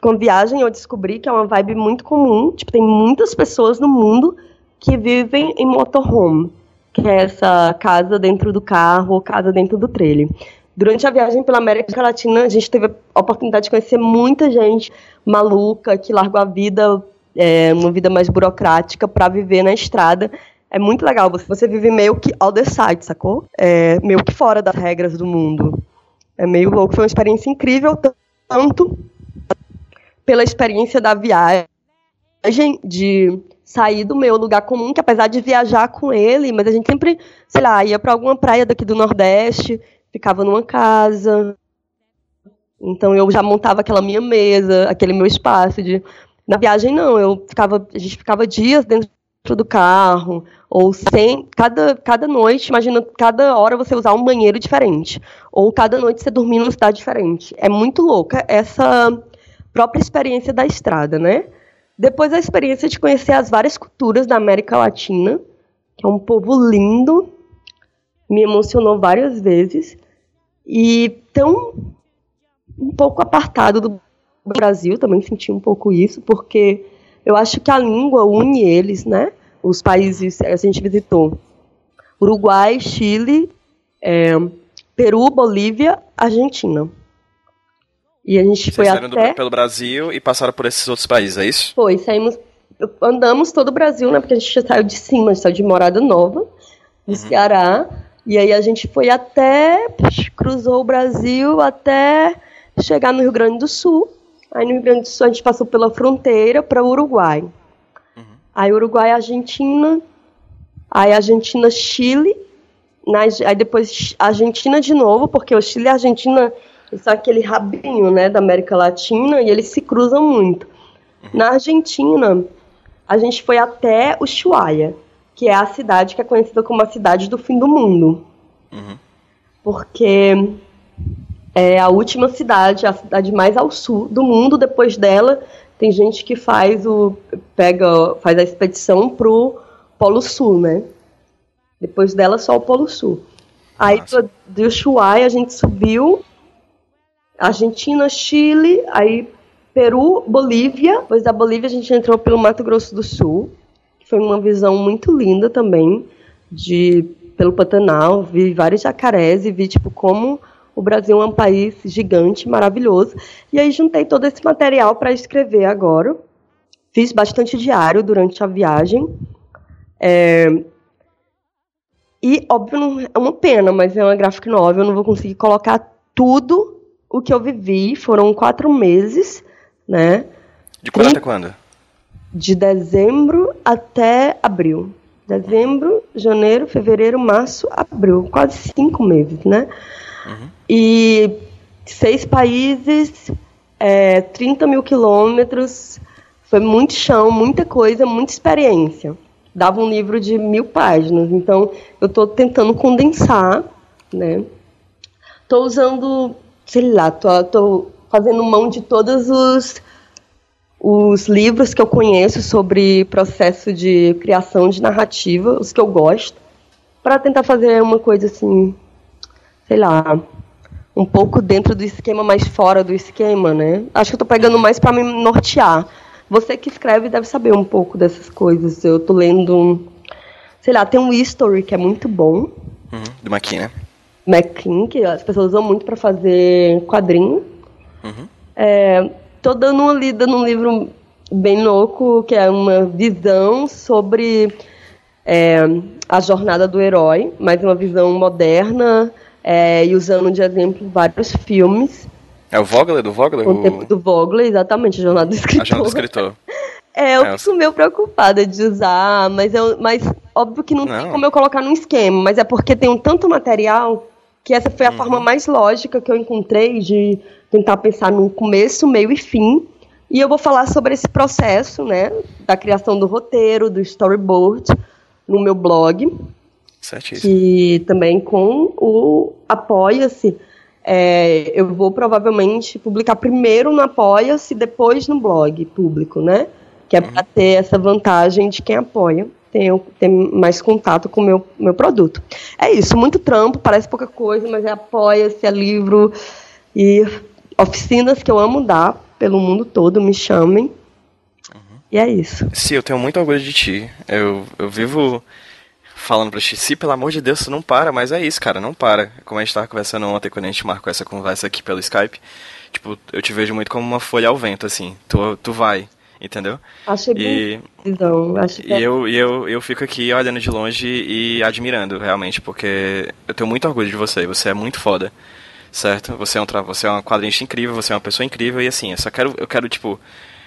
[SPEAKER 2] com viagem eu descobri que é uma vibe muito comum, tipo tem muitas pessoas no mundo que vivem em motorhome, que é essa casa dentro do carro casa dentro do trailer. Durante a viagem pela América Latina, a gente teve a oportunidade de conhecer muita gente maluca que largou a vida, é, uma vida mais burocrática, para viver na estrada. É muito legal, você, você vive meio que all the side, sacou? É, meio que fora das regras do mundo. É meio louco, foi uma experiência incrível, tanto pela experiência da viagem, de sair do meu lugar comum, que apesar de viajar com ele, mas a gente sempre, sei lá, ia para alguma praia daqui do Nordeste, ficava numa casa. Então eu já montava aquela minha mesa, aquele meu espaço de na viagem não, eu ficava, a gente ficava dias dentro do carro ou sem cada cada noite, imagina cada hora você usar um banheiro diferente ou cada noite você dormir numa cidade diferente. É muito louca essa própria experiência da estrada, né? Depois a experiência de conhecer as várias culturas da América Latina, que é um povo lindo, me emocionou várias vezes e tão um pouco apartado do Brasil, também senti um pouco isso, porque eu acho que a língua une eles, né? Os países a gente visitou: Uruguai, Chile, é, Peru, Bolívia, Argentina.
[SPEAKER 1] E a gente Vocês foi até... Do, pelo Brasil e passaram por esses outros países, é isso?
[SPEAKER 2] Foi, saímos, andamos todo o Brasil, né? Porque a gente já saiu de cima, a gente saiu de Morada Nova, do uhum. Ceará, e aí a gente foi até, cruzou o Brasil até chegar no Rio Grande do Sul. Aí no Rio Grande do Sul a gente passou pela fronteira para o Uruguai. Uhum. Aí Uruguai, Argentina, aí Argentina, Chile, na, aí depois Argentina de novo, porque o Chile e a Argentina são aquele rabinho, né, da América Latina e eles se cruzam muito. Uhum. Na Argentina, a gente foi até Ushuaia que é a cidade que é conhecida como a cidade do fim do mundo. Uhum. Porque é a última cidade, a cidade mais ao sul do mundo. Depois dela, tem gente que faz o pega, faz a expedição pro Polo Sul, né? Depois dela só o Polo Sul. Aí do, do Ushuaia a gente subiu Argentina, Chile, aí Peru, Bolívia. Depois da Bolívia a gente entrou pelo Mato Grosso do Sul foi uma visão muito linda também de pelo Pantanal, vi vários jacarés e vi tipo como o Brasil é um país gigante, maravilhoso. E aí juntei todo esse material para escrever agora. Fiz bastante diário durante a viagem. É... E, óbvio, é uma pena, mas é uma graphic novel, eu não vou conseguir colocar tudo o que eu vivi. Foram quatro meses, né?
[SPEAKER 1] De quando até quando?
[SPEAKER 2] de dezembro até abril. Dezembro, janeiro, fevereiro, março, abril. Quase cinco meses, né? Uhum. E seis países, é, 30 mil quilômetros. Foi muito chão, muita coisa, muita experiência. Dava um livro de mil páginas. Então, eu estou tentando condensar, né? Estou usando, sei lá, tô fazendo mão de todos os os livros que eu conheço sobre processo de criação de narrativa, os que eu gosto, para tentar fazer uma coisa assim, sei lá, um pouco dentro do esquema, mais fora do esquema, né? Acho que eu tô pegando mais para me nortear. Você que escreve deve saber um pouco dessas coisas. Eu tô lendo, sei lá, tem um history que é muito bom.
[SPEAKER 1] Uhum, do McKean, né?
[SPEAKER 2] Que as pessoas usam muito para fazer quadrinho. Uhum. É, tô dando uma lida num livro bem louco, que é uma visão sobre é, a jornada do herói, mas uma visão moderna é, e usando de exemplo vários filmes.
[SPEAKER 1] É o Vogler, do Vogler?
[SPEAKER 2] O tempo do Vogler, exatamente, a jornada do escritor. A jornada do escritor. É, eu é, fico meio preocupada de usar, mas, eu, mas óbvio que não, não, tem como eu colocar num esquema, mas é porque tem um tanto material que essa foi a uhum. forma mais lógica que eu encontrei de tentar pensar no começo, meio e fim. E eu vou falar sobre esse processo, né, da criação do roteiro, do storyboard, no meu blog.
[SPEAKER 1] Certíssimo.
[SPEAKER 2] Que também com o Apoia-se é, eu vou provavelmente publicar primeiro no Apoia-se, depois no blog público, né? Que é uhum. para ter essa vantagem de quem apoia ter, ter mais contato com o meu, meu produto. É isso, muito trampo, parece pouca coisa, mas é apoia-se, é livro e oficinas que eu amo dar pelo mundo todo, me chamem. Uhum. E é isso.
[SPEAKER 1] Sim, eu tenho muito orgulho de ti. Eu, eu vivo falando ti, se pelo amor de Deus, tu não para, mas é isso, cara, não para. Como a gente tava conversando ontem, quando a gente marcou essa conversa aqui pelo Skype, tipo, eu te vejo muito como uma folha ao vento, assim, tu, tu vai, entendeu?
[SPEAKER 2] Achei e,
[SPEAKER 1] então, acho que e é... eu, e eu, eu fico aqui olhando de longe e admirando, realmente, porque eu tenho muito orgulho de você, você é muito foda, certo? Você é um, você é uma quadrinista incrível, você é uma pessoa incrível, e assim, eu só quero, eu quero, tipo,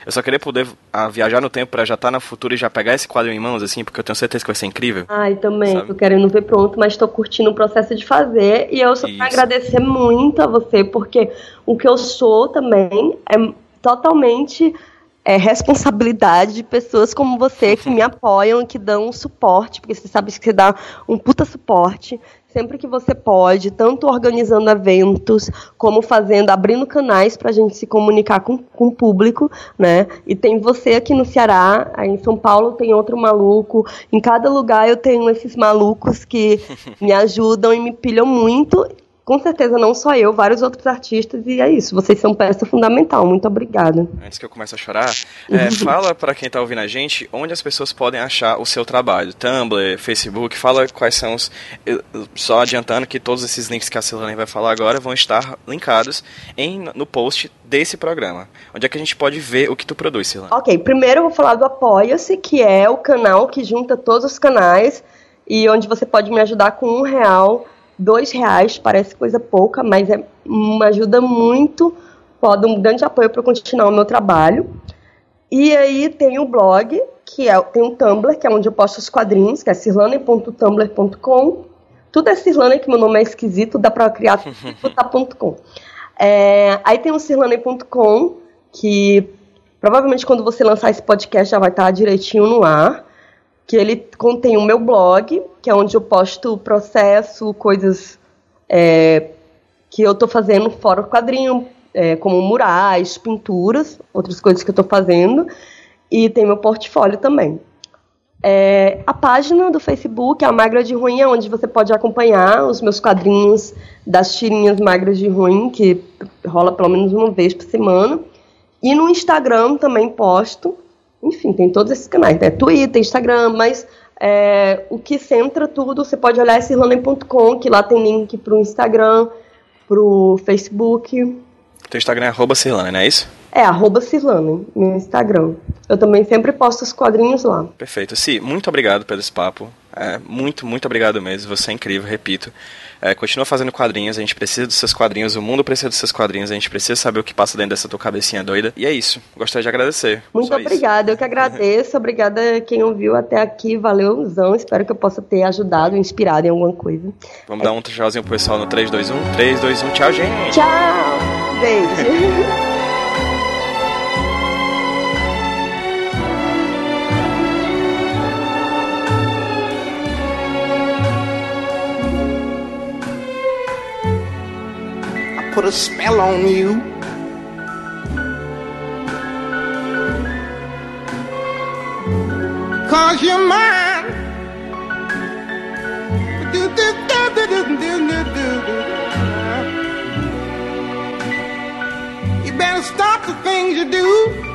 [SPEAKER 1] eu só queria poder a, ah, viajar no tempo para já estar tá no futuro e já pegar esse quadro em mãos, assim, porque eu tenho certeza que vai ser incrível.
[SPEAKER 2] Ai, também. Sabe? Tô querendo ver pronto, mas tô curtindo o processo de fazer. E eu só quero agradecer muito a você, porque o que eu sou também é totalmente é, responsabilidade de pessoas como você que me apoiam, que dão suporte, porque você sabe que você dá um puta suporte sempre que você pode, tanto organizando eventos, como fazendo, abrindo canais para a gente se comunicar com, com o público, né? E tem você aqui no Ceará, aí em São Paulo tem outro maluco, em cada lugar eu tenho esses malucos que me ajudam e me pilham muito, com certeza não só eu, vários outros artistas, e é isso, vocês são peça fundamental, muito obrigada.
[SPEAKER 1] Antes que eu comece a chorar, é, fala para quem está ouvindo a gente onde as pessoas podem achar o seu trabalho, Tumblr, Facebook, fala quais são os... Só adiantando que todos esses links que a Silvana vai falar agora vão estar linkados em, no post desse programa. Onde é que a gente pode ver o que tu produz, Silvana?
[SPEAKER 2] Ok, primeiro eu vou falar do Apoia-se, que é o canal que junta todos os canais e onde você pode me ajudar com um real dois reais parece coisa pouca, mas é uma ajuda muito foda, um grande apoio para continuar o meu trabalho. E aí tem o blog, que é tem um Tumblr, que é onde eu posto os quadrinhos, que é cirlane.tumblr.com. Tudo é Cirlane, que meu nome é esquisito, dá para criar tudo, é, Aí tem o cirlane.com, que provavelmente quando você lançar esse podcast já vai estar direitinho no ar que ele contém o meu blog, que é onde eu posto processo, coisas é, que eu estou fazendo fora do quadrinho, é, como murais, pinturas, outras coisas que eu estou fazendo, e tem meu portfólio também. É, a página do Facebook, a Magra de Ruim, é onde você pode acompanhar os meus quadrinhos das tirinhas Magras de Ruim, que rola pelo menos uma vez por semana. E no Instagram também posto, enfim, tem todos esses canais, né? Twitter, Instagram, mas é, o que centra tudo, você pode olhar cirlanem.com, que lá tem link pro Instagram, pro Facebook.
[SPEAKER 1] Teu Instagram é arroba Cirlane, não é isso?
[SPEAKER 2] É, arroba Cirlane, no Instagram. Eu também sempre posto os quadrinhos lá.
[SPEAKER 1] Perfeito. Si, muito obrigado pelo esse papo. É, muito, muito obrigado mesmo. Você é incrível, repito. É, continua fazendo quadrinhos, a gente precisa dos seus quadrinhos, o mundo precisa dos seus quadrinhos, a gente precisa saber o que passa dentro dessa tua cabecinha doida. E é isso. Gostaria de agradecer.
[SPEAKER 2] Muito obrigada, eu que agradeço. obrigada quem ouviu até aqui. Valeuzão. Espero que eu possa ter ajudado, inspirado em alguma coisa.
[SPEAKER 1] Vamos é. dar um tchauzinho pro pessoal no 3, 2, 1. 3, 2, 1. Tchau, gente.
[SPEAKER 2] Tchau. Beijo.
[SPEAKER 3] put a spell on you. Cause you're mine. You better stop the things you do.